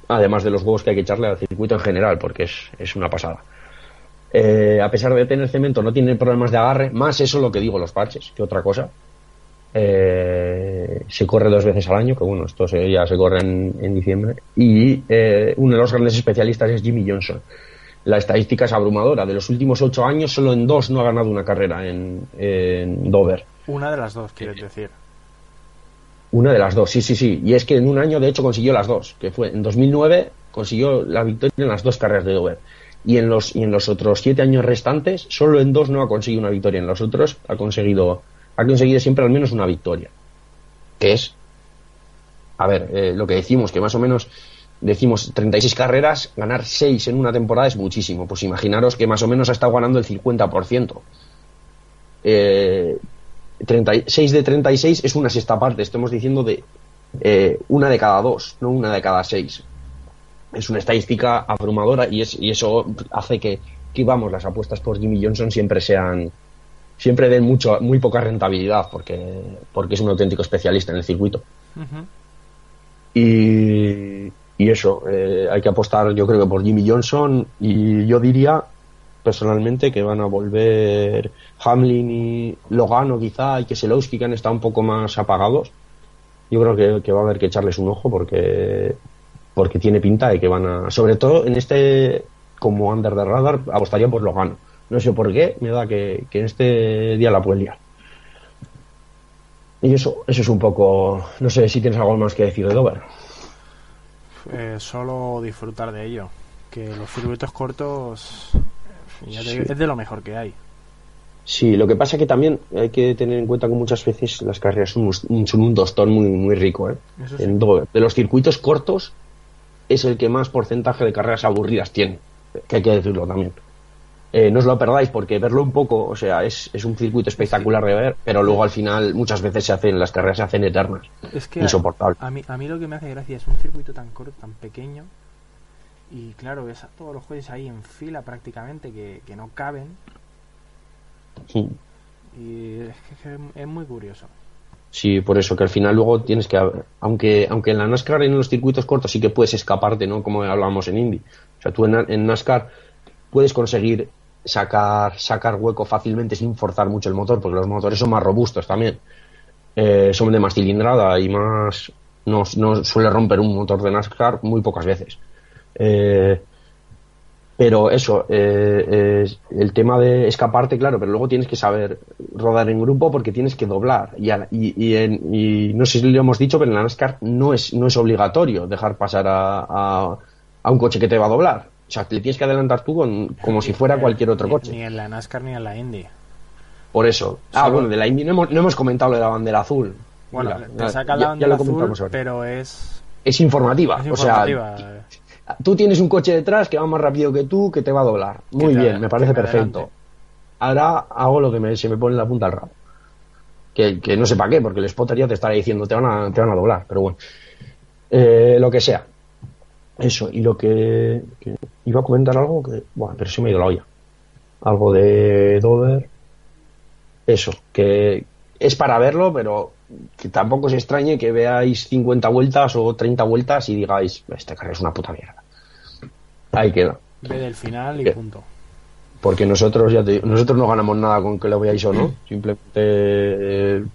Además de los huevos que hay que echarle al circuito en general, porque es, es una pasada. Eh, a pesar de tener cemento, no tiene problemas de agarre, más eso lo que digo los parches, que otra cosa. Eh, se corre dos veces al año, que bueno, esto se- ya se corre en, en diciembre. Y eh, uno de los grandes especialistas es Jimmy Johnson. La estadística es abrumadora. De los últimos ocho años, solo en dos no ha ganado una carrera en, en Dover. Una de las dos, quieres decir. Una de las dos, sí, sí, sí. Y es que en un año, de hecho, consiguió las dos, que fue en 2009, consiguió la victoria en las dos carreras de Dover. Y en los, y en los otros siete años restantes, solo en dos no ha conseguido una victoria. En los otros ha conseguido, ha conseguido siempre al menos una victoria. Que es, a ver, eh, lo que decimos, que más o menos decimos 36 carreras, ganar 6 en una temporada es muchísimo. Pues imaginaros que más o menos ha estado ganando el 50%. Eh, 36 de 36 es una sexta parte. Estamos diciendo de eh, una de cada dos, no una de cada seis. Es una estadística abrumadora y, es, y eso hace que, que, vamos, las apuestas por Jimmy Johnson siempre sean siempre den mucho muy poca rentabilidad porque porque es un auténtico especialista en el circuito. Y, y eso, eh, hay que apostar yo creo que por Jimmy Johnson y yo diría personalmente que van a volver Hamlin y Logano quizá y Keselowski que han estado un poco más apagados. Yo creo que, que va a haber que echarles un ojo porque porque tiene pinta de que van a, sobre todo en este como under the radar apostaría por Logano. No sé por qué, me da que, que en este día la puede liar. Y eso, eso es un poco. No sé si tienes algo más que decir de Dover. Eh, solo disfrutar de ello. Que los circuitos cortos ya te Sí. digo, es de lo mejor que hay. Sí, lo que pasa es que también hay que tener en cuenta que muchas veces las carreras son un, son un tostón muy, muy rico. ¿eh? Sí. En Dover. De los circuitos cortos es el que más porcentaje de carreras aburridas tiene. Que hay que decirlo también. Eh, no os lo perdáis porque verlo un poco, o sea, es, es un circuito espectacular de ver, pero luego al final muchas veces se hacen, las carreras se hacen eternas. Es que Insoportable. a, a mí, a mí lo que me hace gracia es un circuito tan corto, tan pequeño, Y claro, ves a todos los coches ahí en fila prácticamente que, que no caben. Sí. Y es que es, es muy curioso. Sí, por eso que al final luego tienes que, aunque aunque en la NASCAR en los circuitos cortos sí que puedes escaparte, ¿no? Como hablábamos en Indy. O sea, tú en, NASCAR puedes conseguir sacar sacar hueco fácilmente sin forzar mucho el motor, porque los motores son más robustos también. Eh, son de más cilindrada y más no, no suele romper un motor de NASCAR muy pocas veces. Eh, pero eso, eh, el tema de escaparte, claro, pero luego tienes que saber rodar en grupo porque tienes que doblar. Y, a- y, y en- y no sé si lo hemos dicho, pero en la NASCAR no es, no es obligatorio dejar pasar a, a, a un coche que te va a doblar. O sea, le tienes que adelantar tú con- como si fuera cualquier otro coche. Ni en la NASCAR ni en la Indy. Por eso. Ah, Solo- bueno, de la Indy no hemos, no hemos comentado lo de la bandera azul. Bueno, Mira, te ya- saca ya- la ya bandera lo azul, comentamos ahora. pero es, Es informativa. es o sea, informativa. Tú tienes un coche detrás que va más rápido que tú, que te va a doblar. Muy bien, me parece perfecto. adelante. Ahora hago lo que me, se me pone en la punta al rabo. Que, que no sé para qué, porque el spotter ya te estará diciendo, te van a, te van a doblar, pero bueno. Eh, lo que sea. Eso, y lo que, que- Iba a comentar algo que... Bueno, pero se me ha ido la olla. Algo de Dover. Eso, que es para verlo, pero que tampoco se extrañe que veáis 50 vueltas o 30 vueltas y digáis, este carro es una puta mierda. Ahí queda. Ve del final y punto. Porque nosotros ya te digo, nosotros no ganamos nada con que lo veáis o no, simplemente eh,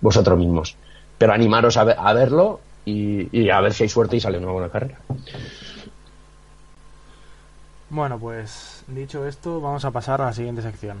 vosotros mismos. Pero animaros a, ver- a verlo y, y a ver si hay suerte y sale una buena carrera. Bueno, pues dicho esto, vamos a pasar a la siguiente sección.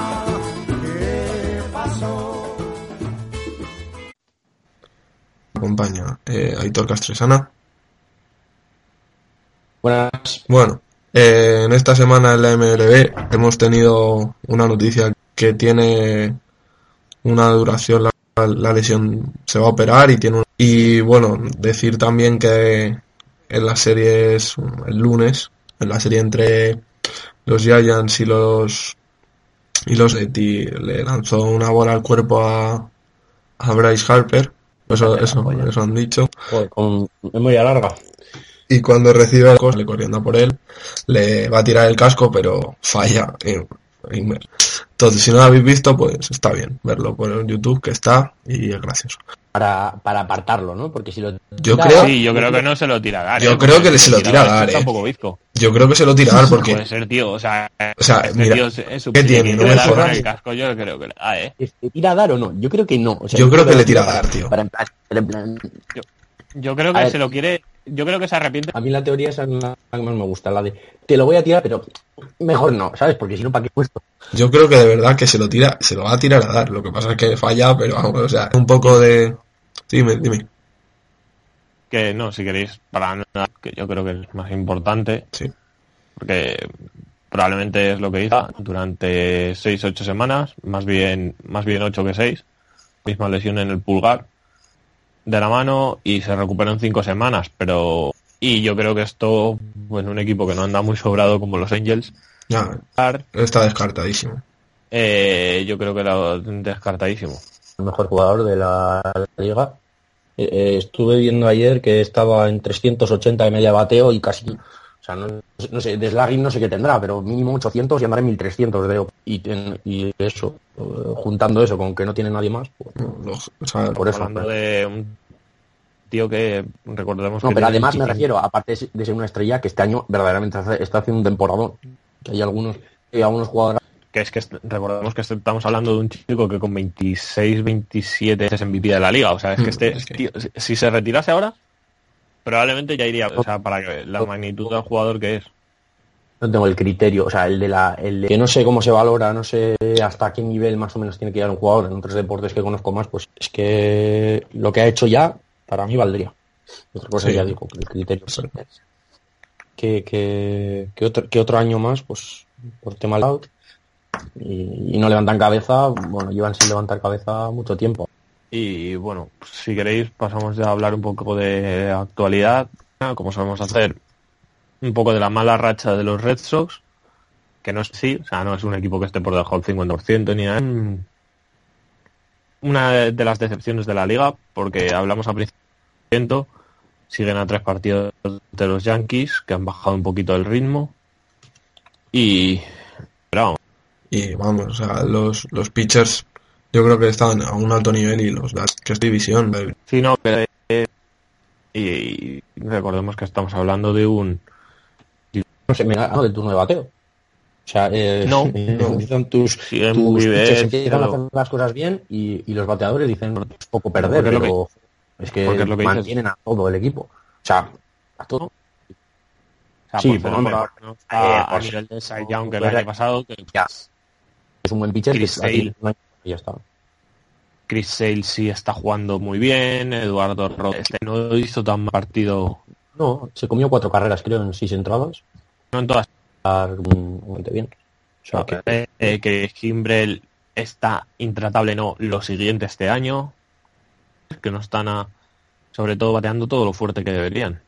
acompaña eh, Aitor Castresana. Buenas. Bueno, eh, en esta semana en la MLB hemos tenido una noticia que tiene una duración, la, la lesión se va a operar y tiene un... Y bueno, decir también que en las series, el lunes, en la serie entre los Giants y los y los Eti le lanzó una bola al cuerpo a, a Bryce Harper. Eso, eso, eso han dicho. Joder, con memoria larga. Y cuando recibe el casco, sale corriendo por él, le va a tirar el casco, pero falla. Y- Entonces, si no lo habéis visto, pues está bien verlo por YouTube, que está, y es gracioso. Para, para apartarlo, ¿no? Porque si lo Yo tira- creo- Sí, yo creo que no se lo tira a dar. Yo ¿eh? creo que se lo tira a da, dar, está ¿eh? Yo creo que se lo tira a dar porque, Puede ser, tío. O sea, o sea, este mira, tío es- ¿qué tiene? No me jodas. el casco, yo creo que le da, ¿eh? ¿Le tira a dar o no? Yo creo que no. O sea, Yo creo que le tira dar, tío. para en plan- en plan- Yo creo A que ver. se lo quiere. Yo creo que se arrepiente. A mí la teoría esa es la que más me gusta, la de te lo voy a tirar, pero mejor no, ¿sabes? Porque si no, ¿para qué puesto? yo creo que de verdad que se lo tira, se lo va a tirar a dar. Lo que pasa es que falla, pero vamos, o sea, un poco de... Dime, dime. Que no, si queréis, para nada, que yo creo que es más importante. Sí. Porque probablemente es lo que hizo durante 6-8 semanas, más bien, más bien 8 que 6. Misma lesión en el pulgar de la mano y se recuperó en 5 semanas. Pero, y yo creo que esto, bueno, un equipo que no anda muy sobrado como los Angels, Ya, está descartadísimo. eh, yo creo que era descartadísimo. El mejor jugador de la liga. Eh, eh, estuve viendo ayer que estaba en 380 de media bateo y casi, sea, no, no sé, de slugging no sé qué tendrá, pero mínimo 800 y andará en 1300 de y, y eso, eh, juntando eso con que no tiene nadie más, pues, Los- o sea, por eso. Hablando de un tío que recordemos No, que pero además me 25. refiero, aparte de ser una estrella, que este año verdaderamente está haciendo un temporadón. Que hay algunos, hay algunos jugadores que es que recordemos que este- estamos hablando de un chico que con 26, 27 es MVP de la liga. O sea, es que este es que- tío, si- si se retirase ahora, probablemente ya iría, o sea, para que la magnitud del jugador que es. no tengo el criterio, o sea, el de la, el de que no sé cómo se valora, no sé hasta qué nivel más o menos tiene que llegar un jugador en otros deportes que conozco más, pues es que lo que ha hecho ya, para mí valdría. Otra cosa Sí. ya digo, el criterio. Sí. Que, que, que otro, que otro año más, pues, por tema out, y, y no levantan cabeza, bueno, llevan sin levantar cabeza mucho tiempo. Y bueno, si queréis pasamos ya a hablar un poco de actualidad, Ah, como sabemos hacer, un poco de la mala racha de los Red Sox, que no es sí, o sea, no es un equipo que esté por debajo del 50% ni nada. Mm. Una de las decepciones de la liga, porque hablamos a principio, siguen a tres partidos de los Yankees, que han bajado un poquito el ritmo. Y... Pero vamos, Y vamos, o sea, los, los pitchers yo creo que están a un alto nivel y los da que es división. eh, Sí, no, que, eh, y, y recordemos que estamos hablando de un... No sé, me da del turno de bateo. O sea, eh, No, empiezan tus, Sí, tus muy bien, pitchers empiezan a pero- hacer las cosas bien y, y los bateadores dicen es poco perder, lo pero es que, es lo que dices. mantienen a todo el equipo. O sea, a todo. O sea, Sí, por pero hombre, no eh, a pues, nivel de Young que el año pasado, que Ya. Es un buen pitcher Chris que y ya está. Chris Sale sí está jugando muy bien, Eduardo Rodríguez este no hizo tan mal partido, No, se comió cuatro carreras, creo, en seis entradas. no en todas, bastante bien. O sea, que, eh, que Kimbrel está intratable, no, lo siguiente este año, que no están a, sobre todo bateando todo lo fuerte que deberían.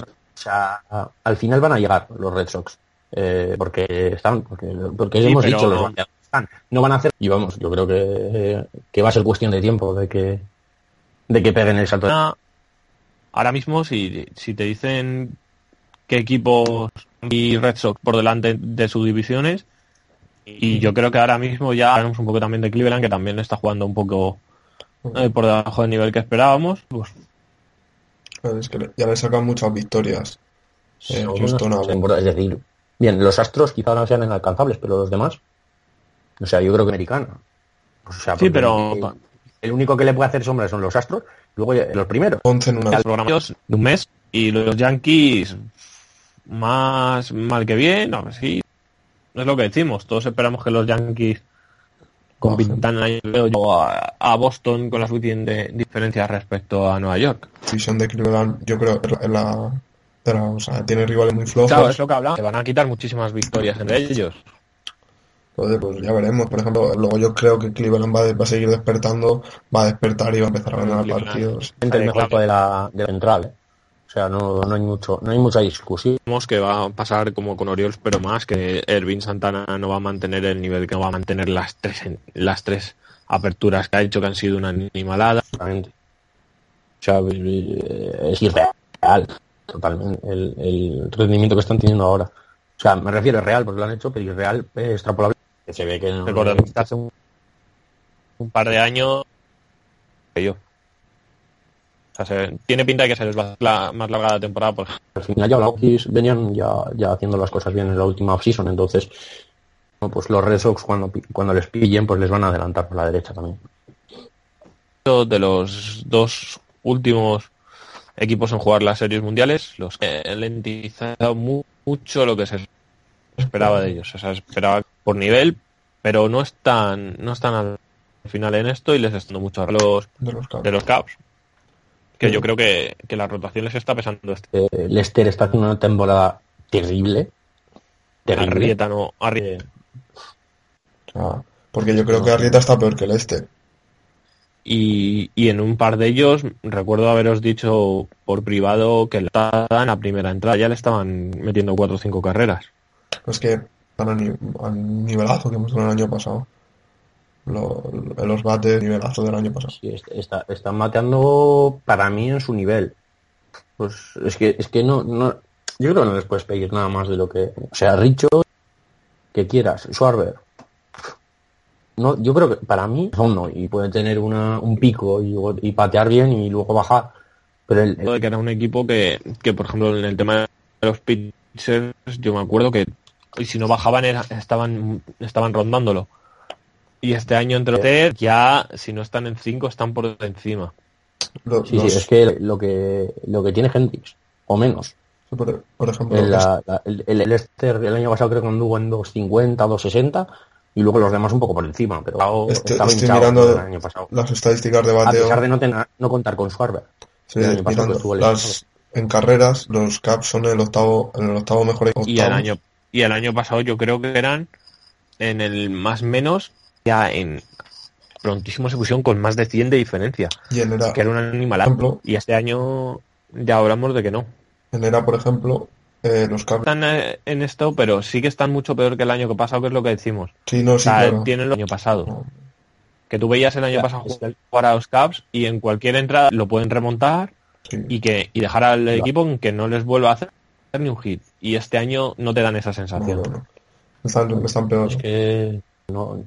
o sea, al final van a llegar los Red Sox. Eh, porque están, porque, porque Sí, hemos dicho, los están. No van a hacer, y vamos, yo creo que, que va a ser cuestión de tiempo de que, de que peguen el salto. Ahora- Ahora mismo, si, si te dicen qué equipos y Red Sox por delante de sus divisiones, y yo creo que ahora mismo ya hablamos un poco también de Cleveland, que también está jugando un poco eh, por debajo del nivel que esperábamos, pues es que ya le sacan muchas victorias. Eh, Houston es decir, bien, los Astros quizá no sean inalcanzables, pero los demás, o sea, yo creo que americana. O sea, sí, pero el, el único que le puede hacer sombra son los Astros, luego los primeros. Ponce en una los programas de un mes y los Yankees más mal que bien, no, sí, no es lo que decimos, todos esperamos que los Yankees compitan a, a Boston con la suficiente diferencia respecto a Nueva York. división de Cleveland, yo creo que es la, de la- o sea, tiene rivales muy flojos. Claro, es lo que hablamos, que van a quitar muchísimas victorias entre ellos. Entonces, pues ya veremos. Por ejemplo, luego yo creo que Cleveland va, a- va a seguir despertando, va a despertar y va a empezar a ganar Cleveland. partidos. el mejor equipo de la, de la central, ¿eh? O sea, no, no hay mucho, no hay mucha discusión. Vemos que va a pasar como con Orioles, pero más que Ervin Santana no va a mantener el nivel que no va a mantener las tres las tres aperturas que ha hecho que han sido una animalada. O sea, eh, es irreal, totalmente, el, el rendimiento que están teniendo ahora. O sea, me refiero a real porque lo han hecho, pero irreal extrapolable. Que se ve que no, Recordemos que hace un, un par de años que yo. O sea, se- tiene pinta de que se les va a hacer la, más larga la temporada, pues al final ya los venían ya, ya haciendo las cosas bien en la última offseason, entonces pues los Red Sox cuando, cuando les pillen pues les van a adelantar por la derecha también. de los dos últimos equipos en jugar las series mundiales, los que han lentizado mu- mucho lo que se esperaba de ellos. O sea, se esperaba por nivel, pero no están, no están al final en esto y les está dando mucho a los De los Cubs. de los Cavs. Que Sí. yo creo que, que la rotación les está pesando este. Eh, Lester está haciendo una temporada terrible. Terrible. Arrieta no, Arrieta. O sea, porque yo creo que Arrieta está peor que el este. Y, y en un par de ellos, recuerdo haberos dicho por privado que la en la primera entrada ya le estaban metiendo cuatro o cinco carreras. Es que están al, ni- al nivelazo que hemos tenido el año pasado. Lo- los bates nivelazo del año pasado. Sí, est- está, están mateando para mí en su nivel. Pues es que, es que no, no, yo creo que no les puedes pedir nada más de lo que, o sea, Richo, que quieras, Schwarber. No, yo creo que para mí, fondo, y puede tener una, un pico y patear bien y luego bajar. Pero el, el- de que era un equipo que, que, por ejemplo, en el tema de los pitchers, yo me acuerdo que y si no bajaban era- estaban estaban rondándolo. Y este año entre los ya, si no están en 5, están por encima. Lo- sí, los- sí, es que lo que, lo que tiene Hendrix, o menos, Por, por ejemplo, El, la- la- el, el Leicester el año pasado creo que anduvo en 2.50, 2.60 y luego los demás un poco por encima, peroAo este- estaba estoy mirando el año pasado. las estadísticas de A bateo. pesar de no, tener, no contar con Schwarber. Sí, el año pasado mirando las, en carreras, los Caps son el octavo, en el octavo mejor octavo. Y el año y el año pasado yo creo que eran en el más menos ya en prontísimo se pusieron con más de 100 de diferencia, Y en era, que era un animal. ejemplo, Y este año ya hablamos de que no. en era, por ejemplo, eh, los Caps. Están eh, en esto, pero sí que están mucho peor que el año que pasado, que es lo que decimos. Sí, no, O sí, sea, claro. tienen el año pasado. No. Que tú veías el año Ya, pasado jugar a los Caps y en cualquier entrada lo pueden remontar Sí. y que y dejar al Ya. equipo en que no les vuelva a hacer ni un hit. Y este año no te dan esa sensación. no, no. Están, están peor. Es que no,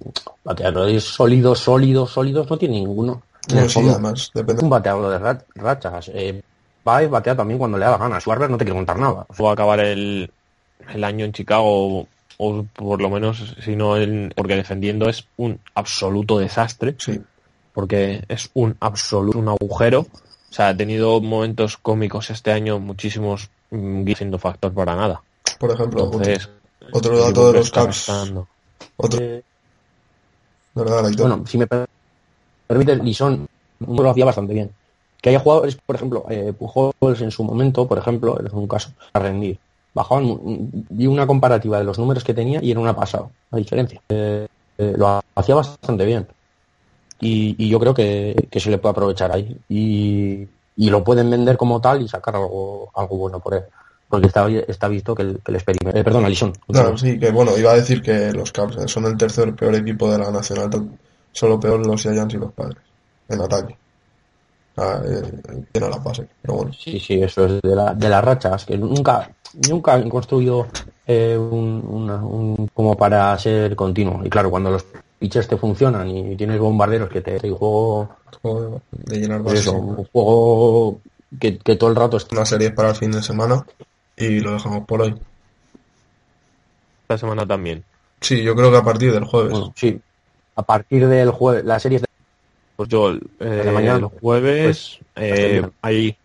bateadores sólidos, sólidos, sólidos no tiene ninguno. No, sí, además, depende. un bateador de ra- rachas. Eh, Baez batea también cuando le da la gana. Schwarber no te quiero contar nada. va a acabar el, el año en Chicago o por lo menos si no en- porque defendiendo es un absoluto desastre Sí, porque es un absoluto un agujero o sea ha tenido momentos cómicos este año muchísimos mm, siendo factor para nada por ejemplo, otro, entonces otro dato de los Caps. gastando. Otro, Eh, bueno, si me per- permite, Lison lo hacía bastante bien. Que haya jugadores, por ejemplo, eh, Pujols en su momento, por ejemplo, es un caso, a rendir. Bajaban, vi una comparativa de los números que tenía y era una pasada, la diferencia. Eh, eh, lo hacía bastante bien. Y, y yo creo que, que se le puede aprovechar ahí. Y, y lo pueden vender como tal y sacar algo, algo bueno por él. Porque está, está visto que el, que el experimento... Eh, perdón, Alison. No, sí, que bueno, iba a decir que los Caps eh, son el tercer peor equipo de la Nacional. Solo peor los Giants y los Padres. En ataque. Ah, eh, tiene la base, pero bueno. Sí, sí, eso es de, la, de las rachas, que nunca, nunca han construido eh, un, una- un- como para ser continuo. Y claro, cuando los pitchers te funcionan y tienes bombarderos que te y juego, Juego de llenar pues bases. eso, un juego que, que todo el rato está. Una serie para el fin de semana y lo dejamos por hoy. esta semana también Sí, yo creo que a partir del jueves. Bueno, sí, a partir del jueves, la serie pues yo eh, de mañana, el jueves eh, termina. hay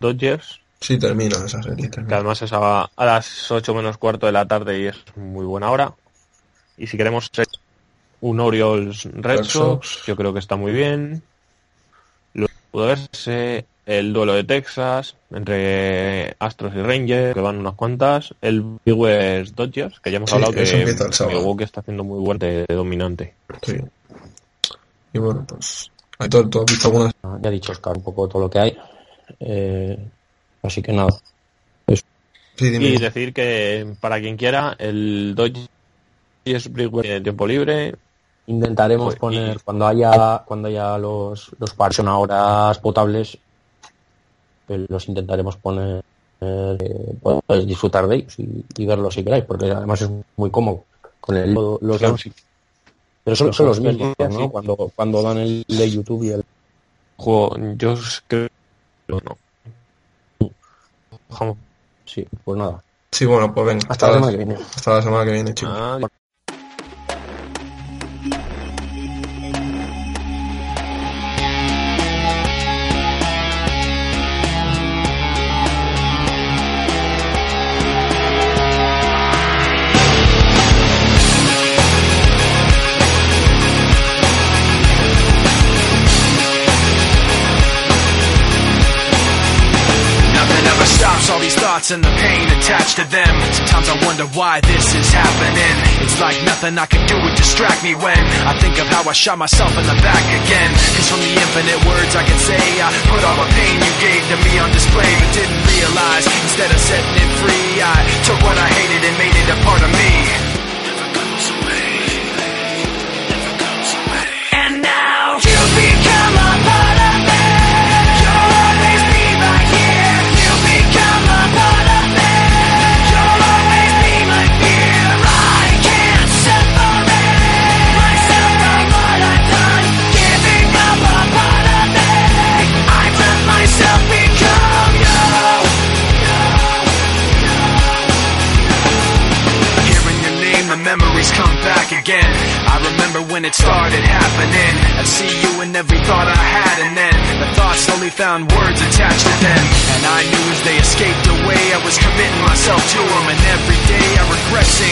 Dodgers Sí, termina esa serie. que además es a, a las 8 menos cuarto de la tarde y es muy buena hora. Y si queremos ser un Orioles Red, Red Sox, Sox. yo creo que está muy bien. Lo pudo verse el duelo de Texas entre Astros y Rangers, que van unas cuantas. El Brewers Dodgers, que ya hemos Sí, hablado que. Milwaukee está haciendo muy buen de, de dominante. Sí. Y bueno, pues. Aitor, ¿tú has visto algunas? ya ha dicho Oscar un poco todo lo que hay. Eh, así que nada. Sí. Y decir que para quien quiera, el Dodgers Brewers tiene tiempo libre, Intentaremos Pues, poner y- cuando haya cuando haya los los pares son a horas potables eh, los intentaremos poner eh, podéis disfrutar de ellos y, y verlos si queráis porque además es muy cómodo con el los Claro. pero son, son los Los mismos ¿no? sí. cuando cuando dan el de YouTube y el juego, yo creo no. Sí pues nada Sí, bueno, pues venga. hasta la semana que viene Hasta la semana que viene, chicos. Ah, attached to them. Sometimes I wonder why this is happening. It's like nothing I can do would distract me when I think of how I shot myself in the back again. Cause from the infinite words I can say, I put all the pain you gave to me on display, but didn't realize instead of setting it free, I took what I hated and made it a part of me. Found words attached to them. And I knew as they escaped away, I was committing myself to them. And every day I regret saying